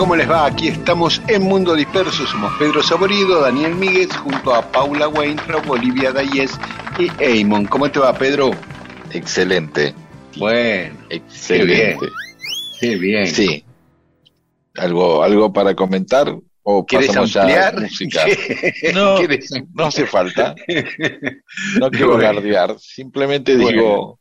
¿Cómo les va? Aquí estamos en Mundo Disperso. Somos Pedro Saborido, Daniel Míguez, junto a Paula Weintraub, Olivia Dayes y Eamon. ¿Cómo te va, Pedro? Excelente. Bueno, Excelente. qué bien. Sí. ¿Algo, algo para comentar? ¿O ¿Quieres ya ampliar? música? No, ¿Quieres- no hace falta. No quiero Bueno. alardear. Simplemente digo,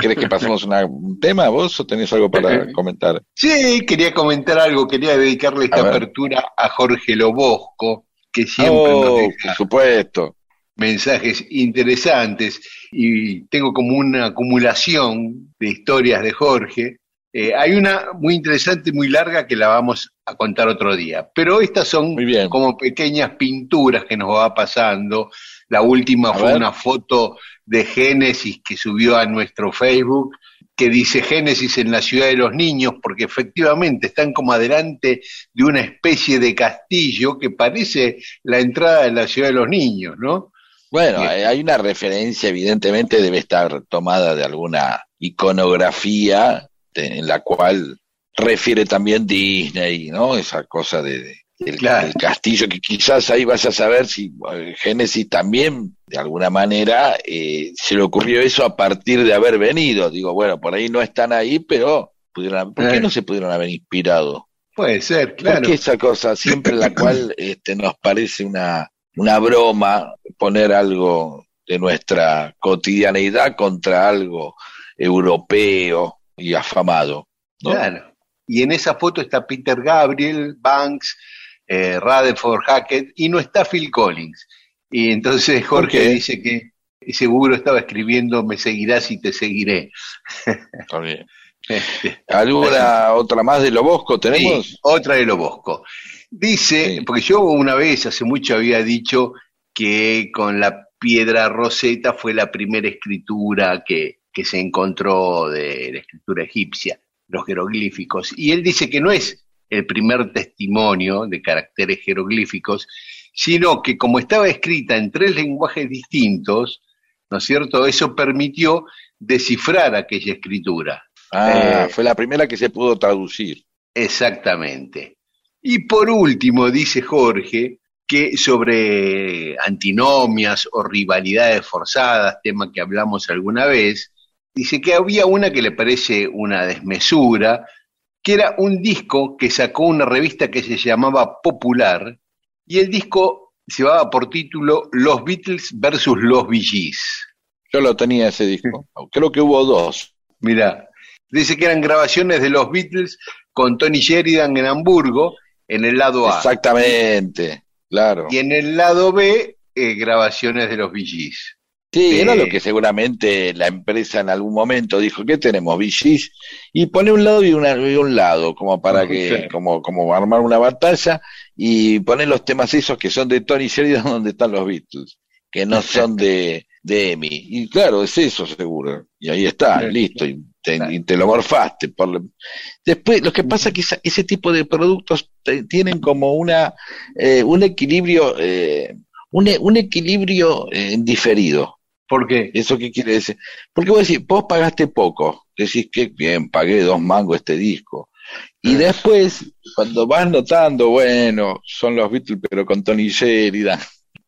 ¿querés que pasemos una- un tema vos o tenés algo para comentar? Sí, quería comentar algo. Quería dedicarle esta A apertura a Jorge Lobosco, que siempre Oh, nos por deja supuesto. mensajes interesantes y tengo como una acumulación de historias de Jorge. Eh, hay una muy interesante, muy larga, que la vamos a contar otro día. Pero estas son Muy bien. como pequeñas pinturas que nos va pasando. La última A fue ver. una foto de Génesis que subió a nuestro Facebook, que dice Génesis en la ciudad de los niños, porque efectivamente están como adelante de una especie de castillo que parece la entrada de la ciudad de los niños, ¿no? Bueno, hay una referencia, evidentemente debe estar tomada de alguna iconografía en la cual refiere también Disney, ¿no? Esa cosa de, de- del castillo, que quizás ahí vas a saber si eh, Génesis también, de alguna manera, eh, se le ocurrió eso a partir de haber venido. Digo, bueno, por ahí no están ahí, pero pudieron, ¿por qué no se pudieron haber inspirado? Puede ser, ¿Por claro. qué esa cosa siempre la cual este, nos parece una, una broma poner algo de nuestra cotidianeidad contra algo europeo y afamado? ¿no? Claro. Y en esa foto está Peter Gabriel, Banks, eh, Rutherford Hackett y no está Phil Collins. Y entonces Jorge dice que seguro estaba escribiendo Me seguirás y te seguiré. Está bien. Este, ¿Alguna otra más de Lobosco tenemos? sí, otra de Lobosco. Dice, Sí. porque yo una vez, hace mucho, había dicho que con la piedra roseta fue la primera escritura que, que se encontró de la escritura egipcia, los jeroglíficos. Y él dice que no es el primer testimonio de caracteres jeroglíficos, sino que como estaba escrita en tres lenguajes distintos, ¿no es cierto? Eso permitió descifrar aquella escritura. Ah, Eh, fue la primera que se pudo traducir. Exactamente. Y por último, dice Jorge, que sobre antinomias o rivalidades forzadas, tema que hablamos alguna vez, dice que había una que le parece una desmesura, que era un disco que sacó una revista que se llamaba Popular, y el disco llevaba por título Los Beatles versus los Bee Gees. Yo lo tenía ese disco. Creo que hubo dos. Mira, dice que eran grabaciones de los Beatles con Tony Sheridan en Hamburgo, en el lado A. Exactamente, claro. Y en el lado B, eh, grabaciones de los Bee Gees. Sí, Eh, era lo que seguramente la empresa en algún momento dijo, ¿qué tenemos? VGs y pone un lado y, una, y un lado, como para que, sí. como, como armar una batalla, y poner los temas esos que son de Tony Sheridan donde están los Beatles, que no son de, de Emi. Y claro, es eso seguro. Y ahí está, Sí. listo, y te, y te lo morfaste. Por lo- Después, lo que pasa es que esa- ese tipo de productos te- tienen como una, eh, un equilibrio, eh, un, un equilibrio eh, diferido. ¿Por qué? ¿Eso qué quiere decir? Porque vos decís, vos pagaste poco decís que bien, pagué dos mangos este disco. Y después, cuando vas notando, bueno, son los Beatles, pero con Tony Sheridan,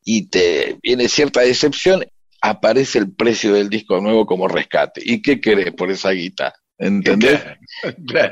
y te viene cierta decepción, aparece el precio del disco nuevo como rescate. ¿Y qué querés por esa guita? ¿Entendés?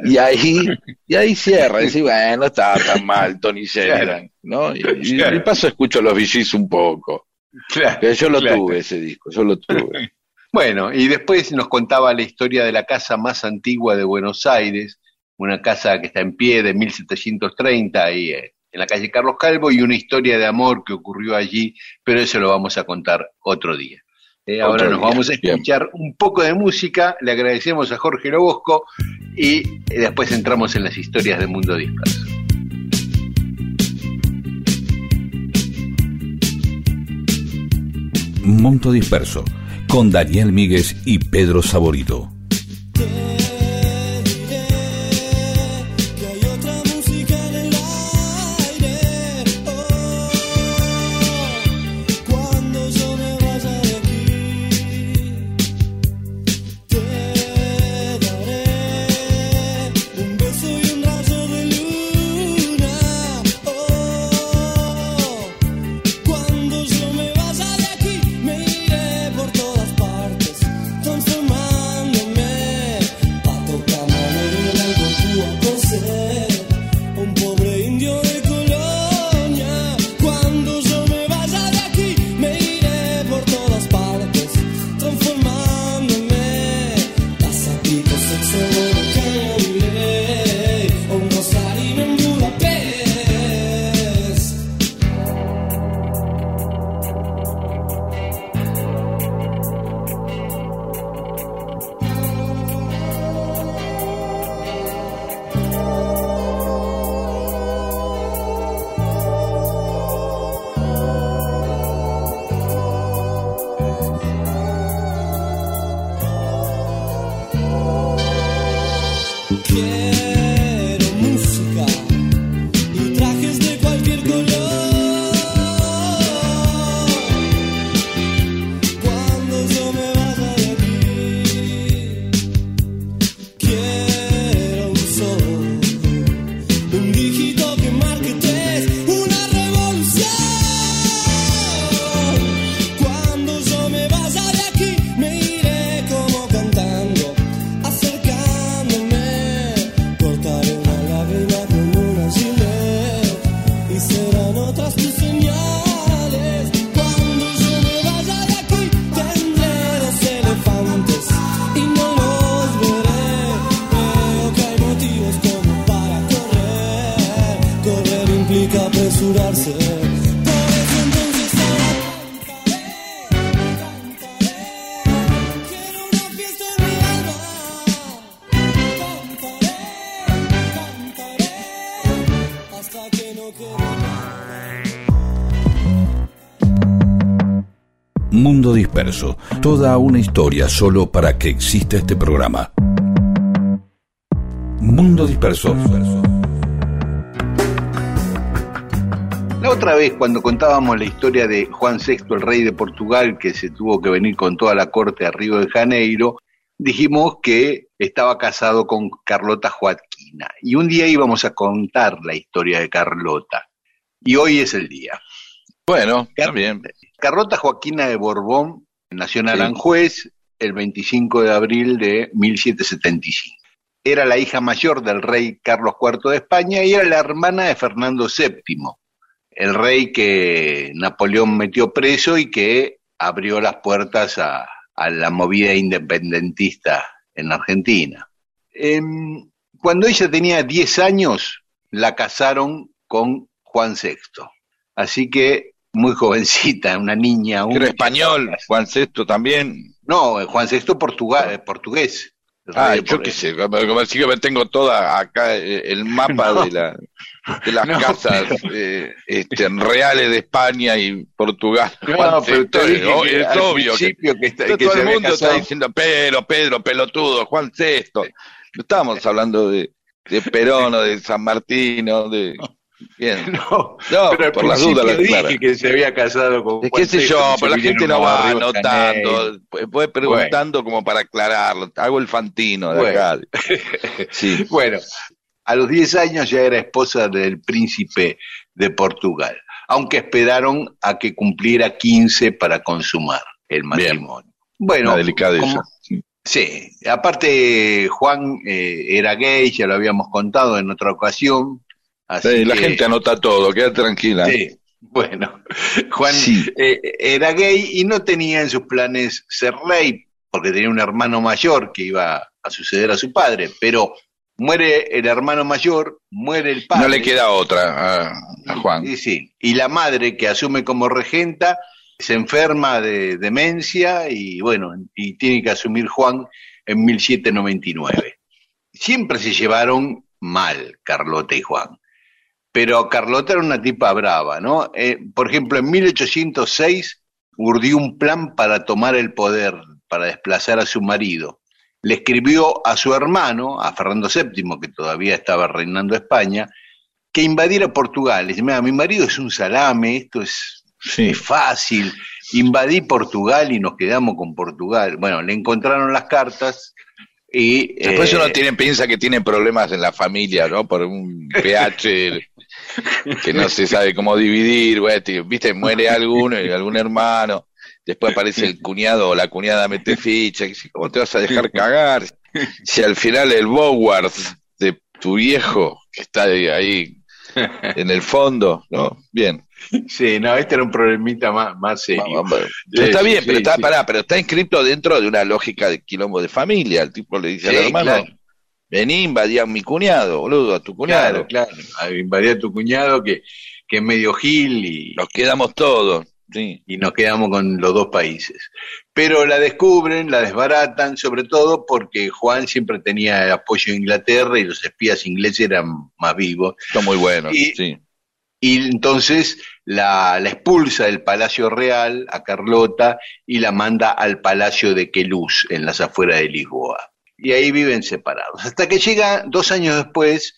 Y ahí, y ahí cierra, decís, bueno, no estaba tan mal Tony Sheridan, ¿no? Y, y, paso escucho los VGs un poco. Claro, yo lo tuve ese disco, yo lo tuve. Bueno, y después nos contaba la historia de la casa más antigua de Buenos Aires, una casa que está en pie de 1730 ahí eh, en la calle Carlos Calvo y una historia de amor que ocurrió allí, pero eso lo vamos a contar otro día. Eh, ahora nos vamos a escuchar un poco de música, le agradecemos a Jorge Lobosco y eh, después entramos en las historias del mundo disperso. Mundo Disperso con Daniel Míguez y Pedro Saborito. Toda una historia solo para que exista este programa. Mundo Disperso. La otra vez, cuando contábamos la historia de Juan VI, el rey de Portugal, que se tuvo que venir con toda la corte a Río de Janeiro, dijimos que estaba casado con Carlota Joaquina. Y un día íbamos a contar la historia de Carlota. Y hoy es el día. Bueno, bien. Carlota Joaquina de Borbón nació en Aranjuez el 25 de abril de 1775. Era la hija mayor del rey Carlos IV de España y era la hermana de Fernando VII, el rey que Napoleón metió preso y que abrió las puertas a, la movida independentista en Argentina. Em, cuando ella tenía 10 años, la casaron con Juan VI. Así que muy jovencita, una niña. Era español, Juan VI también. No, Juan VI portugués. portugués ah, yo qué sé, como si que tengo toda acá eh, el mapa de, la, de las casas eh, este, reales de España y Portugal. No, pero es obvio que, que, todo el mundo está diciendo Pedro, Pedro, pelotudo, Juan VI. No estábamos hablando de, de Perón o de San Martín o de Bien. No, No, pero por las dudas, la dije clara. que se había casado con Juan qué sé yo, pero la gente no va anotando, puede preguntando como para aclararlo. Hago el fantino de Bueno. acá. Sí. Bueno, a los 10 años ya era esposa del príncipe de Portugal, aunque esperaron a que cumpliera 15 para consumar el matrimonio. Bueno, Una delicadeza. como- sí, aparte Juan eh, era gay, ya lo habíamos contado en otra ocasión. Así Sí, la que- gente anota todo, queda tranquila. Sí, bueno, Juan Sí. eh, era gay y no tenía en sus planes ser rey, porque tenía un hermano mayor que iba a suceder a su padre, pero muere el hermano mayor, muere el padre. No le queda otra a, a Juan. Y, sí, y la madre que asume como regenta se enferma de demencia y bueno, y tiene que asumir Juan en 1799. Siempre se llevaron mal Carlota y Juan. Pero Carlota era una tipa brava, ¿no? Eh, por ejemplo, en 1806 urdió un plan para tomar el poder, para desplazar a su marido. Le escribió a su hermano, a Fernando VII, que todavía estaba reinando España, que invadiera Portugal. Le dice, mira, mi marido es un salame, esto es, Sí. es fácil. Invadí Portugal y nos quedamos con Portugal. Bueno, le encontraron las cartas y... Después eh, uno tiene, piensa que tiene problemas en la familia, ¿no? Por un pH que no se sabe cómo dividir, tío, viste, muere alguno, y algún hermano, después aparece el cuñado o la cuñada mete ficha, ¿cómo te vas a dejar cagar? Si al final el Boward de tu viejo, que está ahí, en el fondo, ¿no? Bien. Sí, no, este era un problemita más, más serio. Vamos, vamos. Pero está Sí, bien, sí, pero está, sí. pará, pero está inscrito dentro de una lógica de quilombo de familia. El tipo le dice al hermano, claro. Vení, invadí a mi cuñado, boludo, a tu cuñado. Claro, claro. A- Invadí a tu cuñado que, que es medio gil y, Nos quedamos todos. Sí. y nos quedamos con los dos países. Pero la descubren, la desbaratan, sobre todo porque Juan siempre tenía el apoyo de Inglaterra y los espías ingleses eran más vivos. Está muy bueno. Y- sí. Y entonces la, la expulsa del Palacio Real a Carlota y la manda al Palacio de Queluz, en las afueras de Lisboa. Y ahí viven separados. Hasta que llega dos años después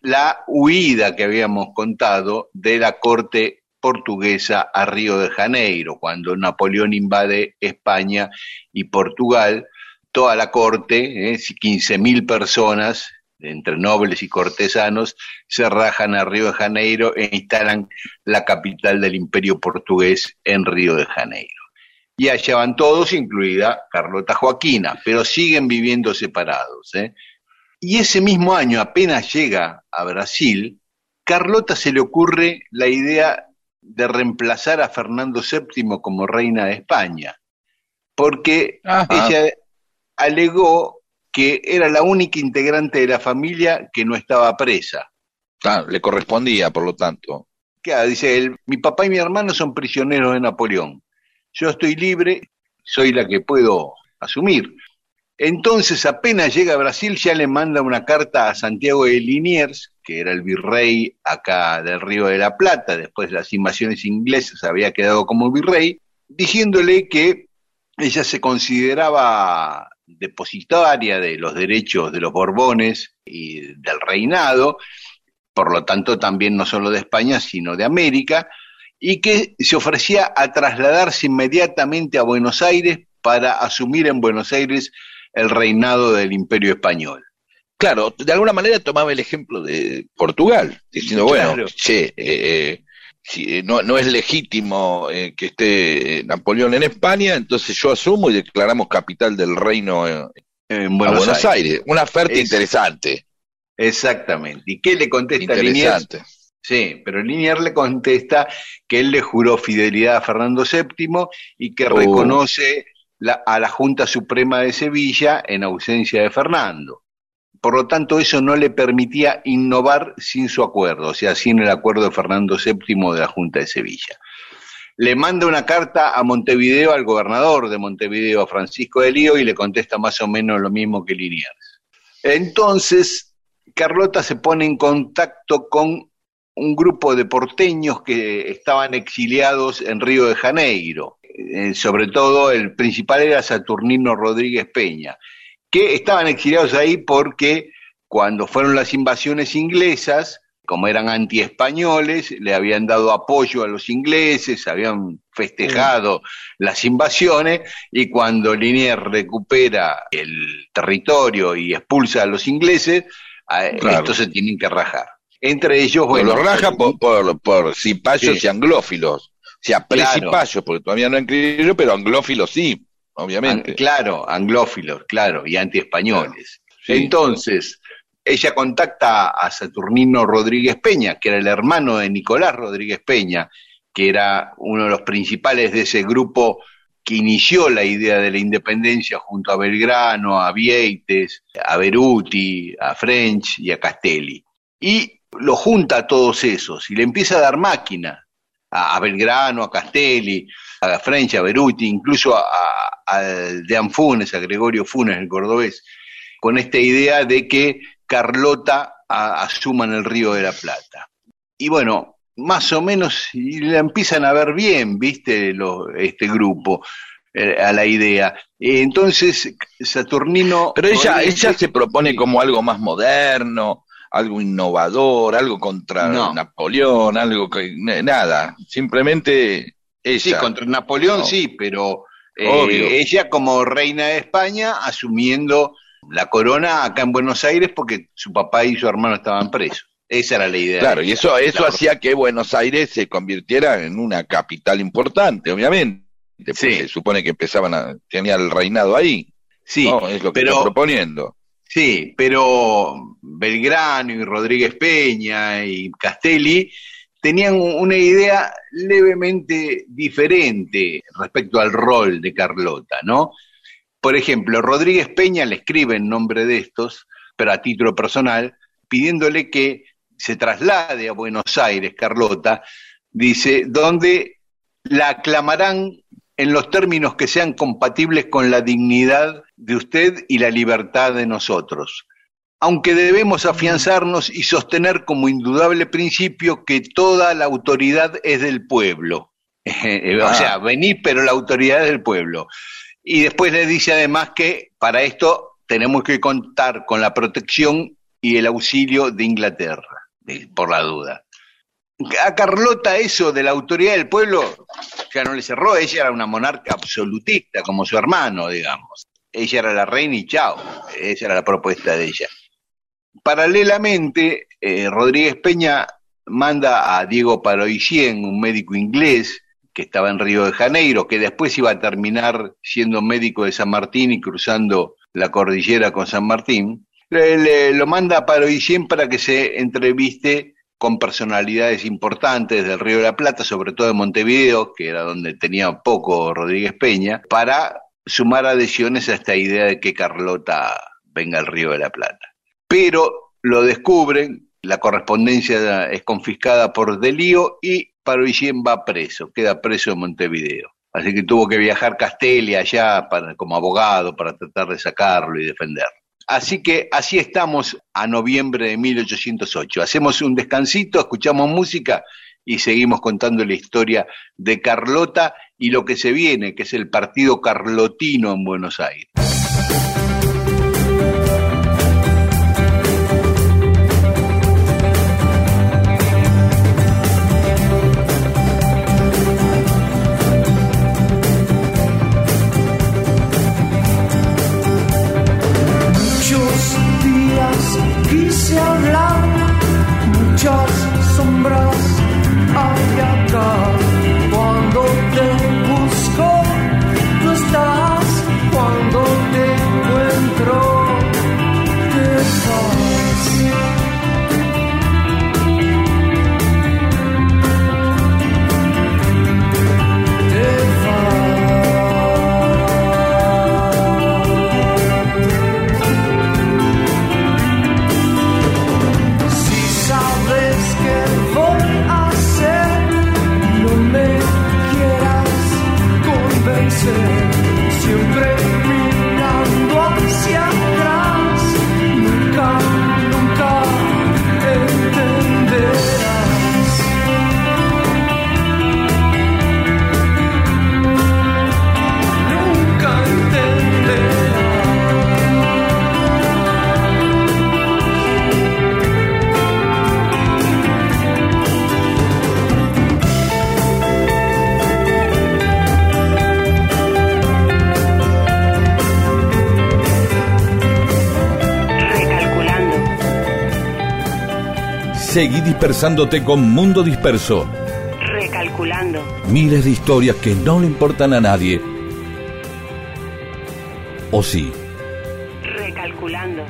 la huida que habíamos contado de la corte portuguesa a Río de Janeiro, cuando Napoleón invade España y Portugal, toda la corte, eh, 15.000 personas, entre nobles y cortesanos, se rajan a Río de Janeiro e instalan la capital del imperio portugués en Río de Janeiro. Y allá van todos, incluida Carlota Joaquina, pero siguen viviendo separados. ¿eh? Y ese mismo año, apenas llega a Brasil, Carlota se le ocurre la idea de reemplazar a Fernando VII como reina de España, porque Ajá. ella alegó que era la única integrante de la familia que no estaba presa. Ah, le correspondía, por lo tanto. Claro, dice él, mi papá y mi hermano son prisioneros de Napoleón. Yo estoy libre, soy la que puedo asumir. Entonces, apenas llega a Brasil, ya le manda una carta a Santiago de Liniers, que era el virrey acá del Río de la Plata, después de las invasiones inglesas había quedado como virrey, diciéndole que ella se consideraba depositaria de los derechos de los Borbones y del reinado, por lo tanto también no solo de España, sino de América, y que se ofrecía a trasladarse inmediatamente a Buenos Aires para asumir en Buenos Aires el reinado del Imperio Español. Claro, de alguna manera tomaba el ejemplo de Portugal, diciendo, Claro. bueno, che, eh, eh, si, eh, no, no es legítimo eh, que esté Napoleón en España, entonces yo asumo y declaramos capital del reino En a Buenos, Buenos Aires. Aires. Una oferta Es- interesante. Exactamente. ¿Y qué le contesta Liniers? Sí, pero Liniers le contesta que él le juró fidelidad a Fernando VII y que Oh. reconoce la- a la Junta Suprema de Sevilla en ausencia de Fernando. Por lo tanto, eso no le permitía innovar sin su acuerdo, o sea, sin el acuerdo de Fernando VII de la Junta de Sevilla. Le manda una carta a Montevideo, al gobernador de Montevideo, a Francisco de Lío, y le contesta más o menos lo mismo que Liniers. Entonces, Carlota se pone en contacto con un grupo de porteños que estaban exiliados en Río de Janeiro. Eh, sobre todo el principal era Saturnino Rodríguez Peña, que estaban exiliados ahí porque cuando fueron las invasiones inglesas, como eran anti-españoles, le habían dado apoyo a los ingleses, habían festejado las invasiones, y cuando Liniers recupera el territorio y expulsa a los ingleses, estos se tienen que rajar. Entre ellos, bueno. Los raja por, por, por cipayos y anglófilos. O sea, precipayos, porque todavía no han creído, pero anglófilos sí, obviamente. claro, anglófilos, claro, y anti-españoles. Entonces, ella contacta a Saturnino Rodríguez Peña, que era el hermano de Nicolás Rodríguez Peña, que era uno de los principales de ese grupo que inició la idea de la independencia junto a Belgrano, a Vieites, a Beruti, a French y a Castelli. Y lo junta a todos esos y le empieza a dar máquina a, Belgrano, a Castelli, a French, a Beruti, incluso a, a, Dean Funes, a Gregorio Funes, el cordobés, con esta idea de que Carlota asuma en el Río de la Plata. Y bueno, más o menos la empiezan a ver bien, viste, este grupo eh, a la idea. Entonces, Saturnino... Pero ella, ella se propone como algo más moderno, algo innovador, algo contra Napoleón, algo que... Nada, simplemente ella. Sí, contra Napoleón sí, pero eh, ella como reina de España asumiendo la corona acá en Buenos Aires porque su papá y su hermano estaban presos. Esa era la idea. Claro, y eso, eso hacía que Buenos Aires se convirtiera en una capital importante, obviamente. Se supone que empezaban a, tenía el reinado ahí. Sí, es lo que está proponiendo. Sí, pero Belgrano y Rodríguez Peña y Castelli tenían una idea levemente diferente respecto al rol de Carlota, ¿no? Por ejemplo, Rodríguez Peña le escribe en nombre de estos, pero a título personal, pidiéndole que se traslade a Buenos Aires, Carlota, dice, donde la aclamarán en los términos que sean compatibles con la dignidad de usted y la libertad de nosotros. Aunque debemos afianzarnos y sostener como indudable principio que toda la autoridad es del pueblo. o sea, ah. venir, pero la autoridad es del pueblo. Y después le dice además que para esto tenemos que contar con la protección y el auxilio de Inglaterra, por la duda. A Carlota eso de la autoridad del pueblo ya no le cerró, ella era una monarca absolutista, como su hermano, digamos. Ella era la reina y chao, esa era la propuesta de ella. Paralelamente, eh, Rodríguez Peña manda a Diego Paroicien, un médico inglés, que estaba en Río de Janeiro, que después iba a terminar siendo médico de San Martín y cruzando la cordillera con San Martín, lo manda a Paroicien para que se entreviste con personalidades importantes del Río de la Plata, sobre todo de Montevideo, que era donde tenía poco Rodríguez Peña, para sumar adhesiones a esta idea de que Carlota venga al Río de la Plata. Pero lo descubren, la correspondencia es confiscada por Delío y Paroicien va preso, queda preso en Montevideo. Así que tuvo que viajar Castelli allá para, como abogado para tratar de sacarlo y defenderlo. Así que así estamos a noviembre de 1808. Hacemos un descansito, escuchamos música y seguimos contando la historia de Carlota y lo que se viene, que es el partido carlotino en Buenos Aires. Muchos días quise hablar, muchas sombras Seguí dispersándote con Mundo Disperso. Recalculando. Miles de historias que no le importan a nadie. ¿O sí? Recalculando.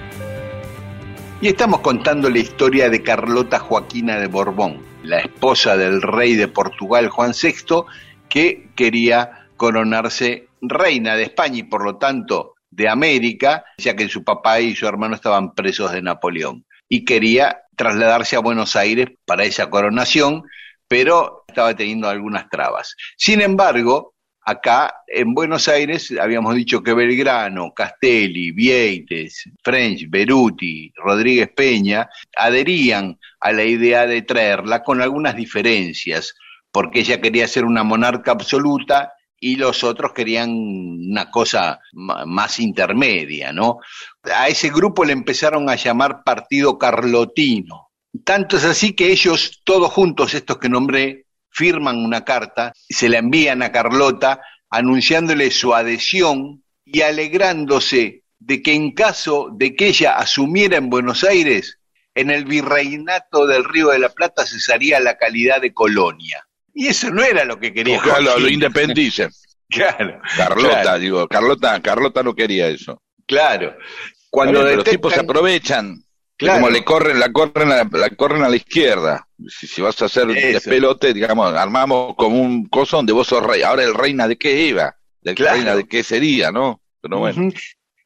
Y estamos contando la historia de Carlota Joaquina de Borbón, la esposa del rey de Portugal Juan VI, que quería coronarse reina de España y por lo tanto de América, ya que su papá y su hermano estaban presos de Napoleón. Y quería trasladarse a Buenos Aires para esa coronación, pero estaba teniendo algunas trabas. Sin embargo, acá en Buenos Aires habíamos dicho que Belgrano, Castelli, Vieites, French, Beruti, Rodríguez Peña adherían a la idea de traerla con algunas diferencias, porque ella quería ser una monarca absoluta y los otros querían una cosa más intermedia, ¿no? A ese grupo le empezaron a llamar Partido Carlotino. Tanto es así que ellos, todos juntos, estos que nombré, firman una carta y se la envían a Carlota anunciándole su adhesión y alegrándose de que en caso de que ella asumiera en Buenos Aires, en el virreinato del Río de la Plata cesaría la calidad de colonia. Y eso no era lo que quería. Ojalá lo independicen. Claro. Carlota, digo, Carlota, Carlota no quería eso. Claro. Cuando los tipos se aprovechan, como le corren, la corren, a, la corren a la izquierda. Si, vas a hacer pelote, digamos, armamos como un coso donde vos sos rey. Ahora el reina de qué iba, del reina de qué sería, ¿no? Pero bueno.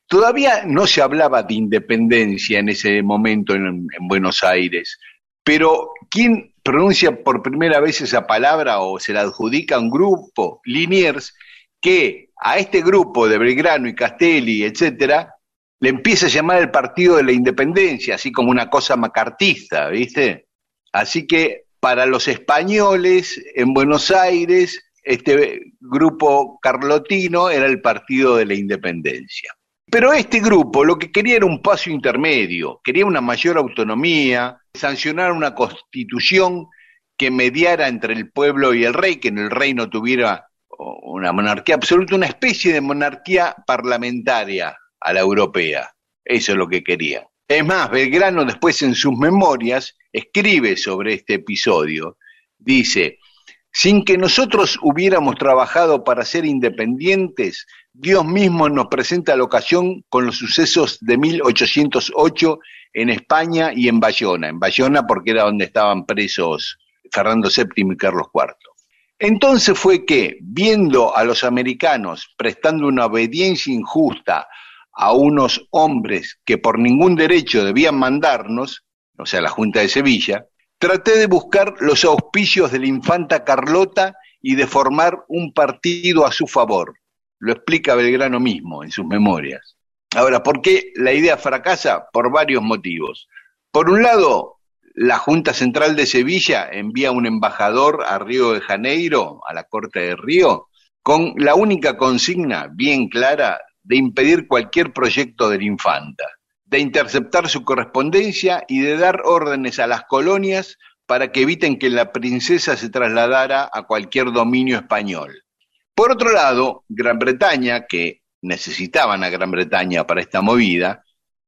Todavía no se hablaba de independencia en ese momento en, en Buenos Aires, pero ¿quién pronuncia por primera vez esa palabra o se la adjudica a un grupo, Liniers, que a este grupo de Belgrano y Castelli, etcétera, le empieza a llamar el Partido de la Independencia, así como una cosa macartista, ¿viste? Así que para los españoles en Buenos Aires, este grupo carlotino era el Partido de la Independencia. Pero este grupo lo que quería era un paso intermedio, quería una mayor autonomía, sancionar una constitución que mediara entre el pueblo y el rey, que en el rey no tuviera una monarquía absoluta, una especie de monarquía parlamentaria a la europea. Eso es lo que quería. Es más, Belgrano después en sus memorias escribe sobre este episodio. Dice, sin que nosotros hubiéramos trabajado para ser independientes, Dios mismo nos presenta la ocasión con los sucesos de 1808 en España y en Bayona. En Bayona porque era donde estaban presos Fernando VII y Carlos IV. Entonces fue que, viendo a los americanos prestando una obediencia injusta a unos hombres que por ningún derecho debían mandarnos, o sea, la Junta de Sevilla, traté de buscar los auspicios de la infanta Carlota y de formar un partido a su favor. Lo explica Belgrano mismo en sus memorias. Ahora, ¿por qué la idea fracasa? Por varios motivos. Por un lado, la Junta Central de Sevilla envía un embajador a Río de Janeiro, a la Corte de Río, con la única consigna bien clara de impedir cualquier proyecto de la infanta, de interceptar su correspondencia y de dar órdenes a las colonias para que eviten que la princesa se trasladara a cualquier dominio español. Por otro lado, Gran Bretaña, que necesitaban a Gran Bretaña para esta movida,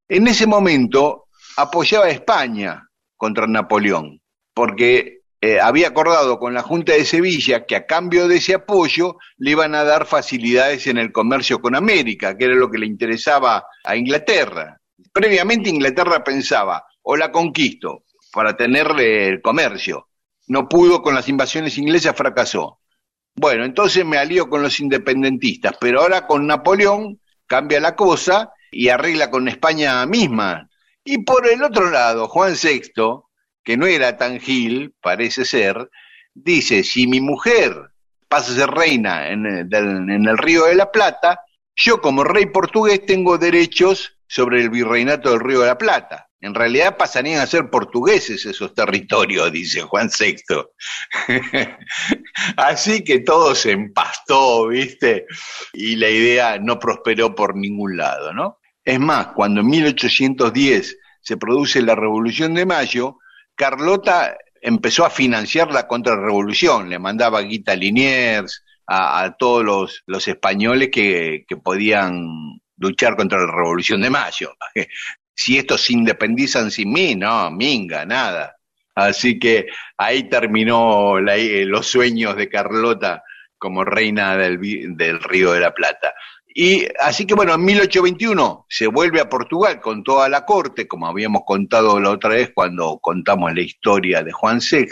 en ese momento apoyaba a España contra Napoleón, porque eh, había acordado con la Junta de Sevilla que a cambio de ese apoyo le iban a dar facilidades en el comercio con América, que era lo que le interesaba a Inglaterra. Previamente Inglaterra pensaba, o la conquisto para tener el comercio. No pudo con las invasiones inglesas, fracasó. Bueno, entonces me alío con los independentistas, pero ahora con Napoleón cambia la cosa y arregla con España misma. Y por el otro lado, Juan VI, que no era tan gil, parece ser, dice, si mi mujer pasa a ser reina en el, Río de la Plata, yo como rey portugués tengo derechos sobre el virreinato del Río de la Plata. En realidad pasarían a ser portugueses esos territorios, dice Juan VI. Así que todo se empastó, ¿viste? Y la idea no prosperó por ningún lado, ¿no? Es más, cuando en 1810 se produce la Revolución de Mayo, Carlota empezó a financiar la contrarrevolución, le mandaba guita Liniers a, todos los, españoles que podían luchar contra la Revolución de Mayo si estos se independizan sin mí, no, minga, nada. Así que ahí terminó eh, los sueños de Carlota como reina del, del Río de la Plata. Y así que bueno, en 1821 se vuelve a Portugal con toda la corte, como habíamos contado la otra vez cuando contamos la historia de Juan VI,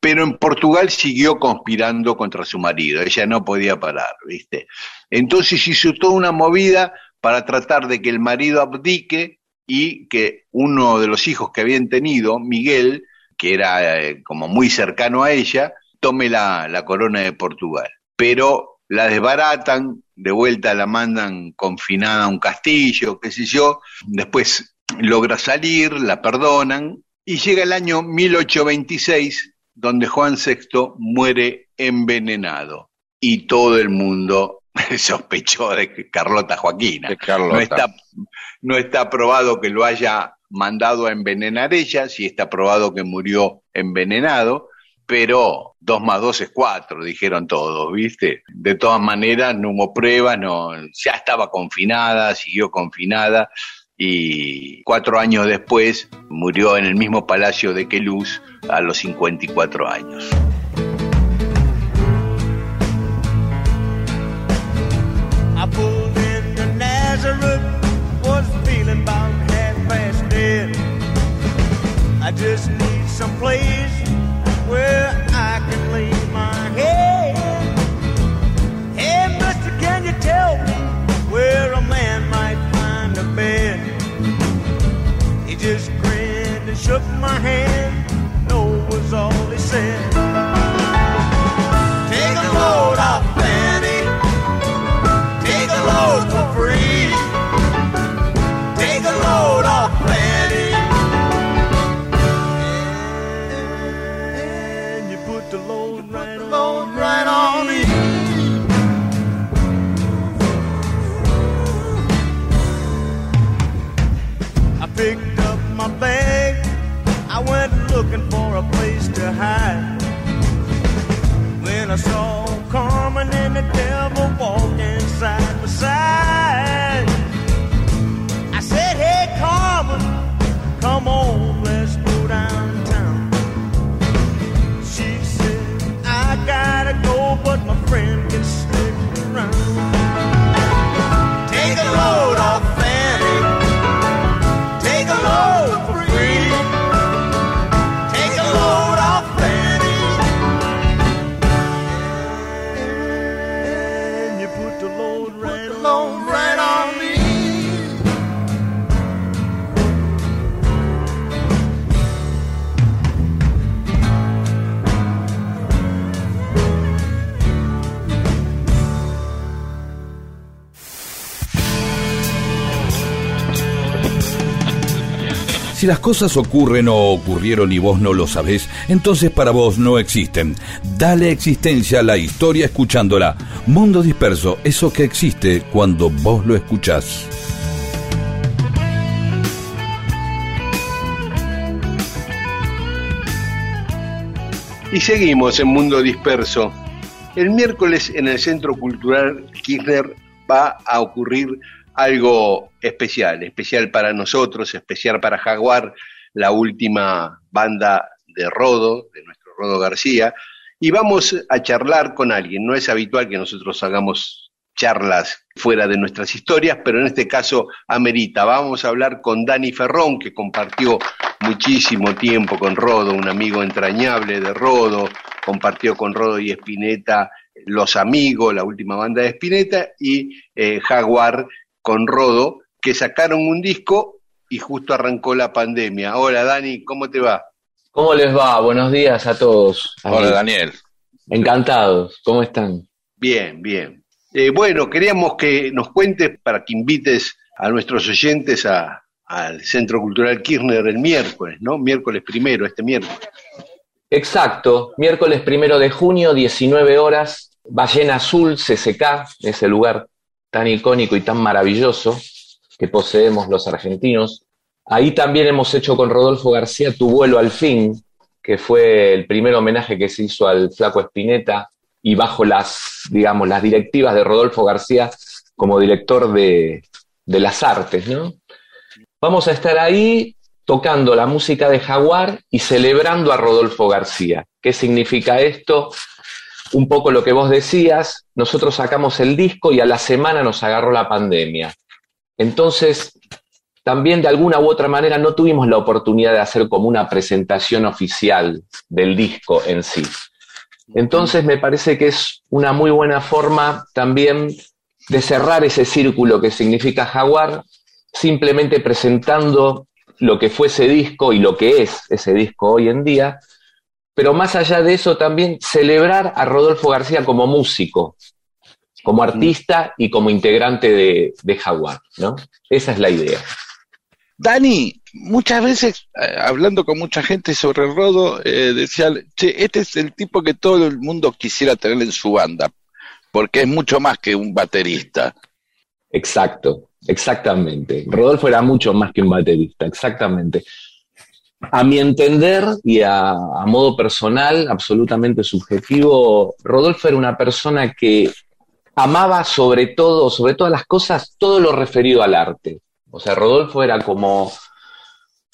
pero en Portugal siguió conspirando contra su marido, ella no podía parar, ¿viste? Entonces hizo toda una movida para tratar de que el marido abdique y que uno de los hijos que habían tenido, Miguel, que era eh, como muy cercano a ella, tome la, la corona de Portugal. Pero la desbaratan, de vuelta la mandan confinada a un castillo, qué sé yo, después logra salir, la perdonan, y llega el año 1826, donde Juan VI muere envenenado, y todo el mundo sospechó de que Carlota Joaquina. De Carlota. No está, no está probado que lo haya mandado a envenenar ella, sí está probado que murió envenenado, pero dos más dos es cuatro, dijeron todos, ¿viste? De todas maneras, no hubo pruebas, no, ya estaba confinada, siguió confinada, y cuatro años después murió en el mismo palacio de Queluz a los 54 años. I pulled into Nazareth, was feeling half past dead. I just need some place where I can lay my head. Hey, mister, can you tell me where a man might find a bed? He just grinned and shook my hand. No was all he said. Picked up my bag. I went looking for a place to hide. When I saw Carmen and the devil walking side by side, I said, Hey, Carmen, come on, Si las cosas ocurren o ocurrieron y vos no lo sabés, entonces para vos no existen. Dale existencia a la historia escuchándola. Mundo disperso, eso que existe cuando vos lo escuchás. Y seguimos en Mundo Disperso. El miércoles en el Centro Cultural Kirchner va a ocurrir algo especial, especial para nosotros, especial para Jaguar, la última banda de Rodo, de nuestro Rodo García, y vamos a charlar con alguien. No es habitual que nosotros hagamos charlas fuera de nuestras historias, pero en este caso amerita. Vamos a hablar con Dani Ferrón, que compartió muchísimo tiempo con Rodo, un amigo entrañable de Rodo, compartió con Rodo y Espineta Los Amigos, la última banda de Espineta, y eh, Jaguar con Rodo, que sacaron un disco y justo arrancó la pandemia. Hola Dani, ¿cómo te va? ¿Cómo les va? Buenos días a todos. Hola. Daniel. Encantados. ¿Cómo están? Bien, bien. Eh, bueno, queríamos que nos cuentes para que invites a nuestros oyentes a, al Centro Cultural Kirchner el miércoles, ¿no? Miércoles primero, este miércoles. Exacto. Miércoles primero de junio, 19 horas. Ballena Azul, CCK, ese lugar tan icónico y tan maravilloso que poseemos los argentinos. Ahí también hemos hecho con Rodolfo García Tu vuelo al fin, que fue el primer homenaje que se hizo al Flaco Espineta y bajo las, digamos, las directivas de Rodolfo García como director de, de las artes, ¿no? Vamos a estar ahí tocando la música de Jaguar y celebrando a Rodolfo García. ¿Qué significa esto? Un poco lo que vos decías, nosotros sacamos el disco y a la semana nos agarró la pandemia. Entonces, también de alguna u otra manera no tuvimos la oportunidad de hacer como una presentación oficial del disco en sí. Entonces me parece que es una muy buena forma también de cerrar ese círculo que significa Jaguar, simplemente presentando lo que fue ese disco y lo que es ese disco hoy en día, pero más allá de eso también celebrar a Rodolfo García como músico, como artista y como integrante de, de Jaguar, ¿no? Esa es la idea. Dani, muchas veces, eh, hablando con mucha gente sobre el Rodo, eh, decía, che, este es el tipo que todo el mundo quisiera tener en su banda, porque es mucho más que un baterista. Exacto, exactamente. Rodolfo era mucho más que un baterista, exactamente. A mi entender y a, modo personal, absolutamente subjetivo, Rodolfo era una persona que amaba sobre todo, sobre todas las cosas, todo lo referido al arte. O sea, Rodolfo era como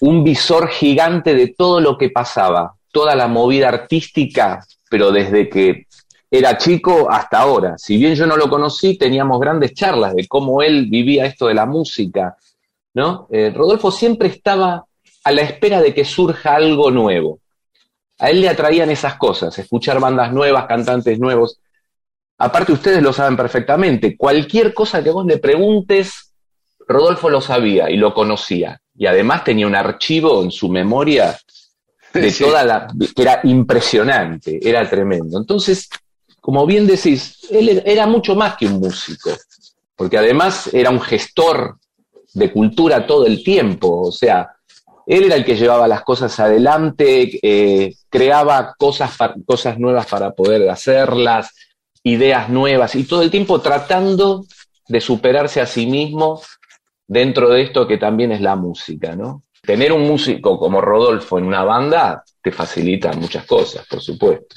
un visor gigante de todo lo que pasaba, toda la movida artística, pero desde que era chico hasta ahora. Si bien yo no lo conocí, teníamos grandes charlas de cómo él vivía esto de la música, ¿no? Eh, Rodolfo siempre estaba a la espera de que surja algo nuevo. A él le atraían esas cosas, escuchar bandas nuevas, cantantes nuevos. Aparte, ustedes lo saben perfectamente, cualquier cosa que vos le preguntes, Rodolfo lo sabía y lo conocía. Y además tenía un archivo en su memoria de Sí. toda la. que era impresionante, era tremendo. Entonces, como bien decís, él era mucho más que un músico, porque además era un gestor de cultura todo el tiempo. O sea, él era el que llevaba las cosas adelante, eh, creaba cosas, cosas nuevas para poder hacerlas, ideas nuevas, y todo el tiempo tratando de superarse a sí mismo dentro de esto que también es la música, ¿no? Tener un músico como Rodolfo en una banda te facilita muchas cosas, por supuesto.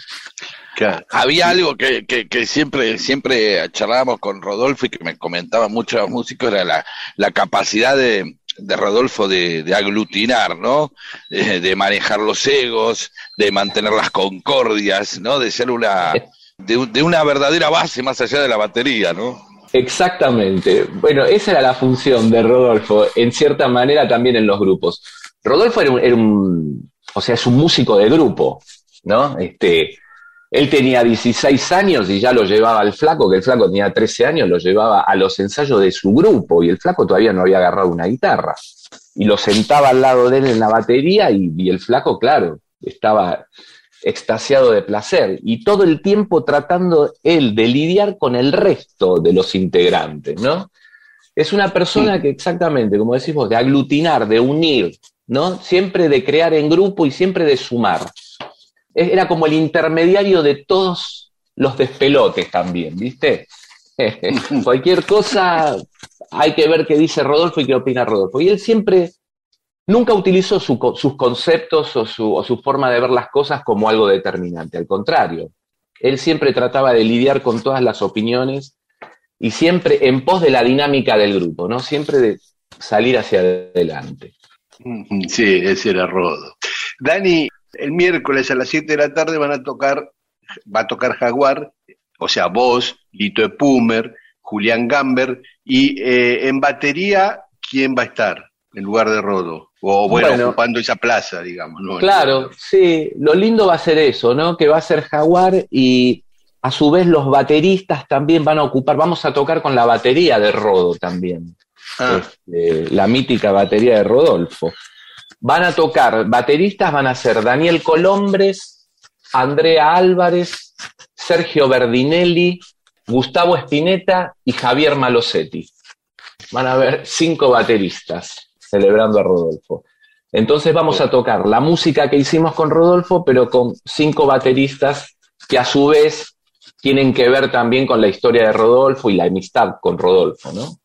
Claro. Había algo que, que, que siempre, siempre charlábamos con Rodolfo y que me comentaban muchos músicos, era la, la capacidad de, de Rodolfo de, de aglutinar, ¿no? De, manejar los egos, de mantener las concordias, ¿no? De ser una, de, de una verdadera base más allá de la batería, ¿no? Exactamente. Bueno, esa era la función de Rodolfo, en cierta manera también en los grupos. Rodolfo era un, era un- o sea, es un músico de grupo, ¿no? Este, él tenía 16 años y ya lo llevaba al flaco, que el flaco tenía 13 años, lo llevaba a los ensayos de su grupo y el flaco todavía no había agarrado una guitarra. Y lo sentaba al lado de él en la batería y, y el flaco, claro, estaba extasiado de placer y todo el tiempo tratando él de lidiar con el resto de los integrantes, ¿no? Es una persona que exactamente, como decís vos, de aglutinar, de unir, ¿no? Siempre de crear en grupo y siempre de sumar. E- Era como el intermediario de todos los despelotes también, ¿viste? Cualquier cosa hay que ver qué dice Rodolfo y qué opina Rodolfo. Y él siempre nunca utilizó sus conceptos o su, o su forma de ver las cosas como algo determinante. Al contrario, él siempre trataba de lidiar con todas las opiniones y siempre en pos de la dinámica del grupo, ¿no? Siempre de salir hacia adelante. Sí, ese era Rodo. Dani, el miércoles a las 7 de la tarde van a tocar, va a tocar Jaguar, o sea, vos, Lito Epumer, Julián Gamber, y eh, en batería, ¿quién va a estar en lugar de Rodo? O bueno, Bueno. ocupando esa plaza, digamos, ¿no? Claro, sí, lo lindo va a ser eso, ¿no? Que va a ser Jaguar y a su vez los bateristas también van a ocupar, vamos a tocar con la batería de Rodo también. Ah, este, la mítica batería de Rodolfo. Van a tocar, bateristas van a ser Daniel Colombres, Andrea Álvarez, Sergio Berdinelli, Gustavo Espineta y Javier Malosetti. Van a haber cinco bateristas celebrando a Rodolfo. Entonces vamos a tocar la música que hicimos con Rodolfo, pero con cinco bateristas que a su vez tienen que ver también con la historia de Rodolfo y la amistad con Rodolfo, ¿no?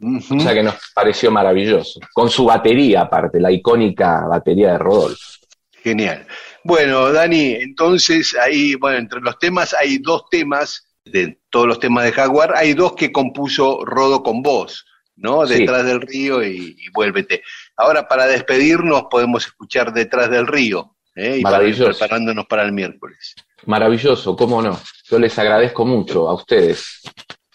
O sea que nos pareció maravilloso. Con su batería, aparte, la icónica batería de Rodolfo. Genial. Bueno, Dani, entonces ahí, bueno, entre los temas hay dos temas, de todos los temas de Jaguar, hay dos que compuso Rodo con vos. ¿no? Sí. Detrás del río y, y vuélvete. Ahora, para despedirnos, podemos escuchar Detrás del río, ¿eh? y para ir Maravilloso. preparándonos para el miércoles. Maravilloso, cómo no. Yo les agradezco mucho a ustedes.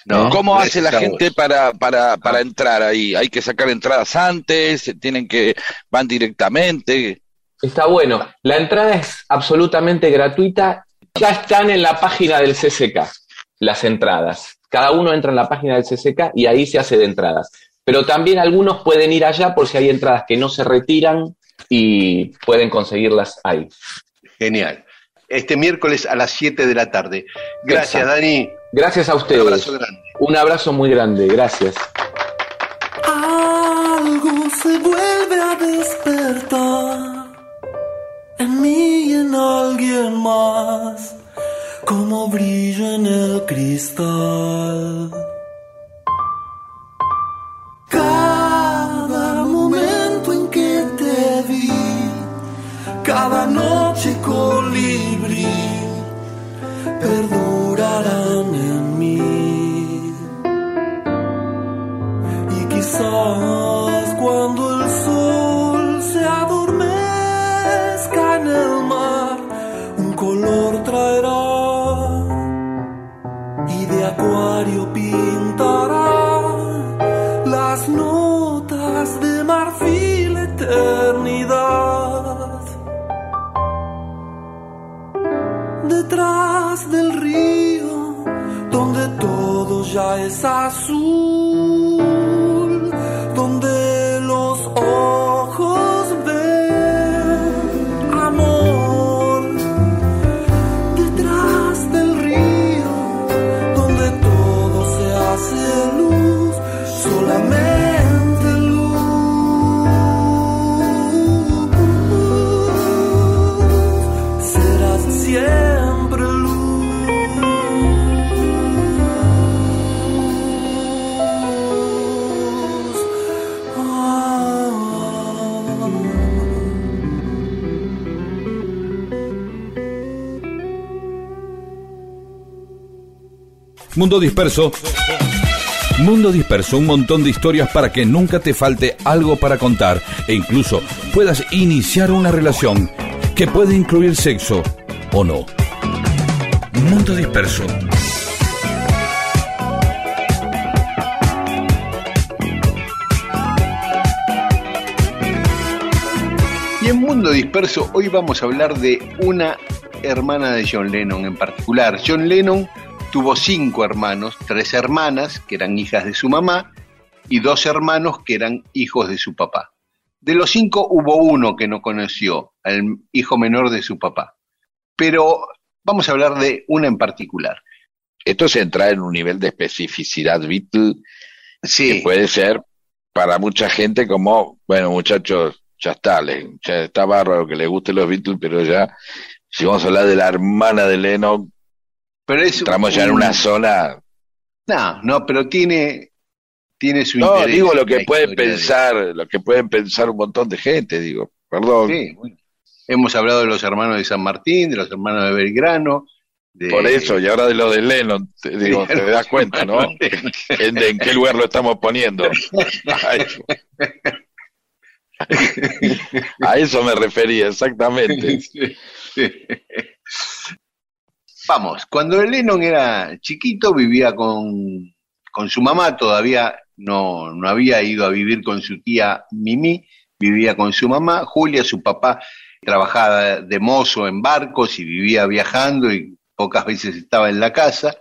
¿No? ¿Cómo Gracias hace la gente para, para, para entrar ahí? ¿Hay que sacar entradas antes? ¿Tienen que van directamente? Está bueno. La entrada es absolutamente gratuita. Ya están en la página del CCK las entradas. Cada uno entra en la página del CCK y ahí se hace de entradas. Pero también algunos pueden ir allá por si hay entradas que no se retiran y pueden conseguirlas ahí. Genial. Este miércoles a las 7 de la tarde. Gracias, Exacto. Dani. Gracias a Un ustedes. abrazo grande. Un abrazo muy grande. Gracias. Algo se vuelve a despertar en mí y en alguien más, como brillo en el cristal. Cada momento en que te vi, cada noche colibrí, perdurarán cuando el sol se adormezca en el mar, un color traerá y de acuario pintará las notas de marfil eternidad. Detrás del río, donde todo ya es azul, Mundo Disperso. Mundo Disperso, un montón de historias para que nunca te falte algo para contar e incluso puedas iniciar una relación que puede incluir sexo o no. Mundo Disperso. Y en Mundo Disperso hoy vamos a hablar de una hermana de John Lennon en particular. John Lennon tuvo cinco hermanos, tres hermanas que eran hijas de su mamá y dos hermanos que eran hijos de su papá. De los cinco hubo uno que no conoció, al hijo menor de su papá. Pero vamos a hablar de una en particular. Esto es entrar en un nivel de especificidad Beatle que Sí, puede ser para mucha gente como, bueno, muchachos, ya está, le- ya está bárbaro que les gusten los Beatles, pero ya, si vamos a hablar de la hermana de Lennon, pero es entramos ya en un- una zona. No, no, pero tiene, tiene su No, interés digo lo que pueden de- pensar, lo que pueden pensar un montón de gente, digo, perdón. Sí, bueno. Hemos hablado de los hermanos de San Martín, de los hermanos de Belgrano. De... Por eso, y ahora de lo de Lennon, te, digo, te das cuenta, ¿no? ¿En, en qué lugar lo estamos poniendo? A eso. A eso me refería, exactamente. Sí, sí. Vamos, cuando Lennon era chiquito vivía con, con su mamá, todavía no, no había ido a vivir con su tía Mimi, vivía con su mamá, Julia, su papá trabajaba de mozo en barcos y vivía viajando y pocas veces estaba en la casa.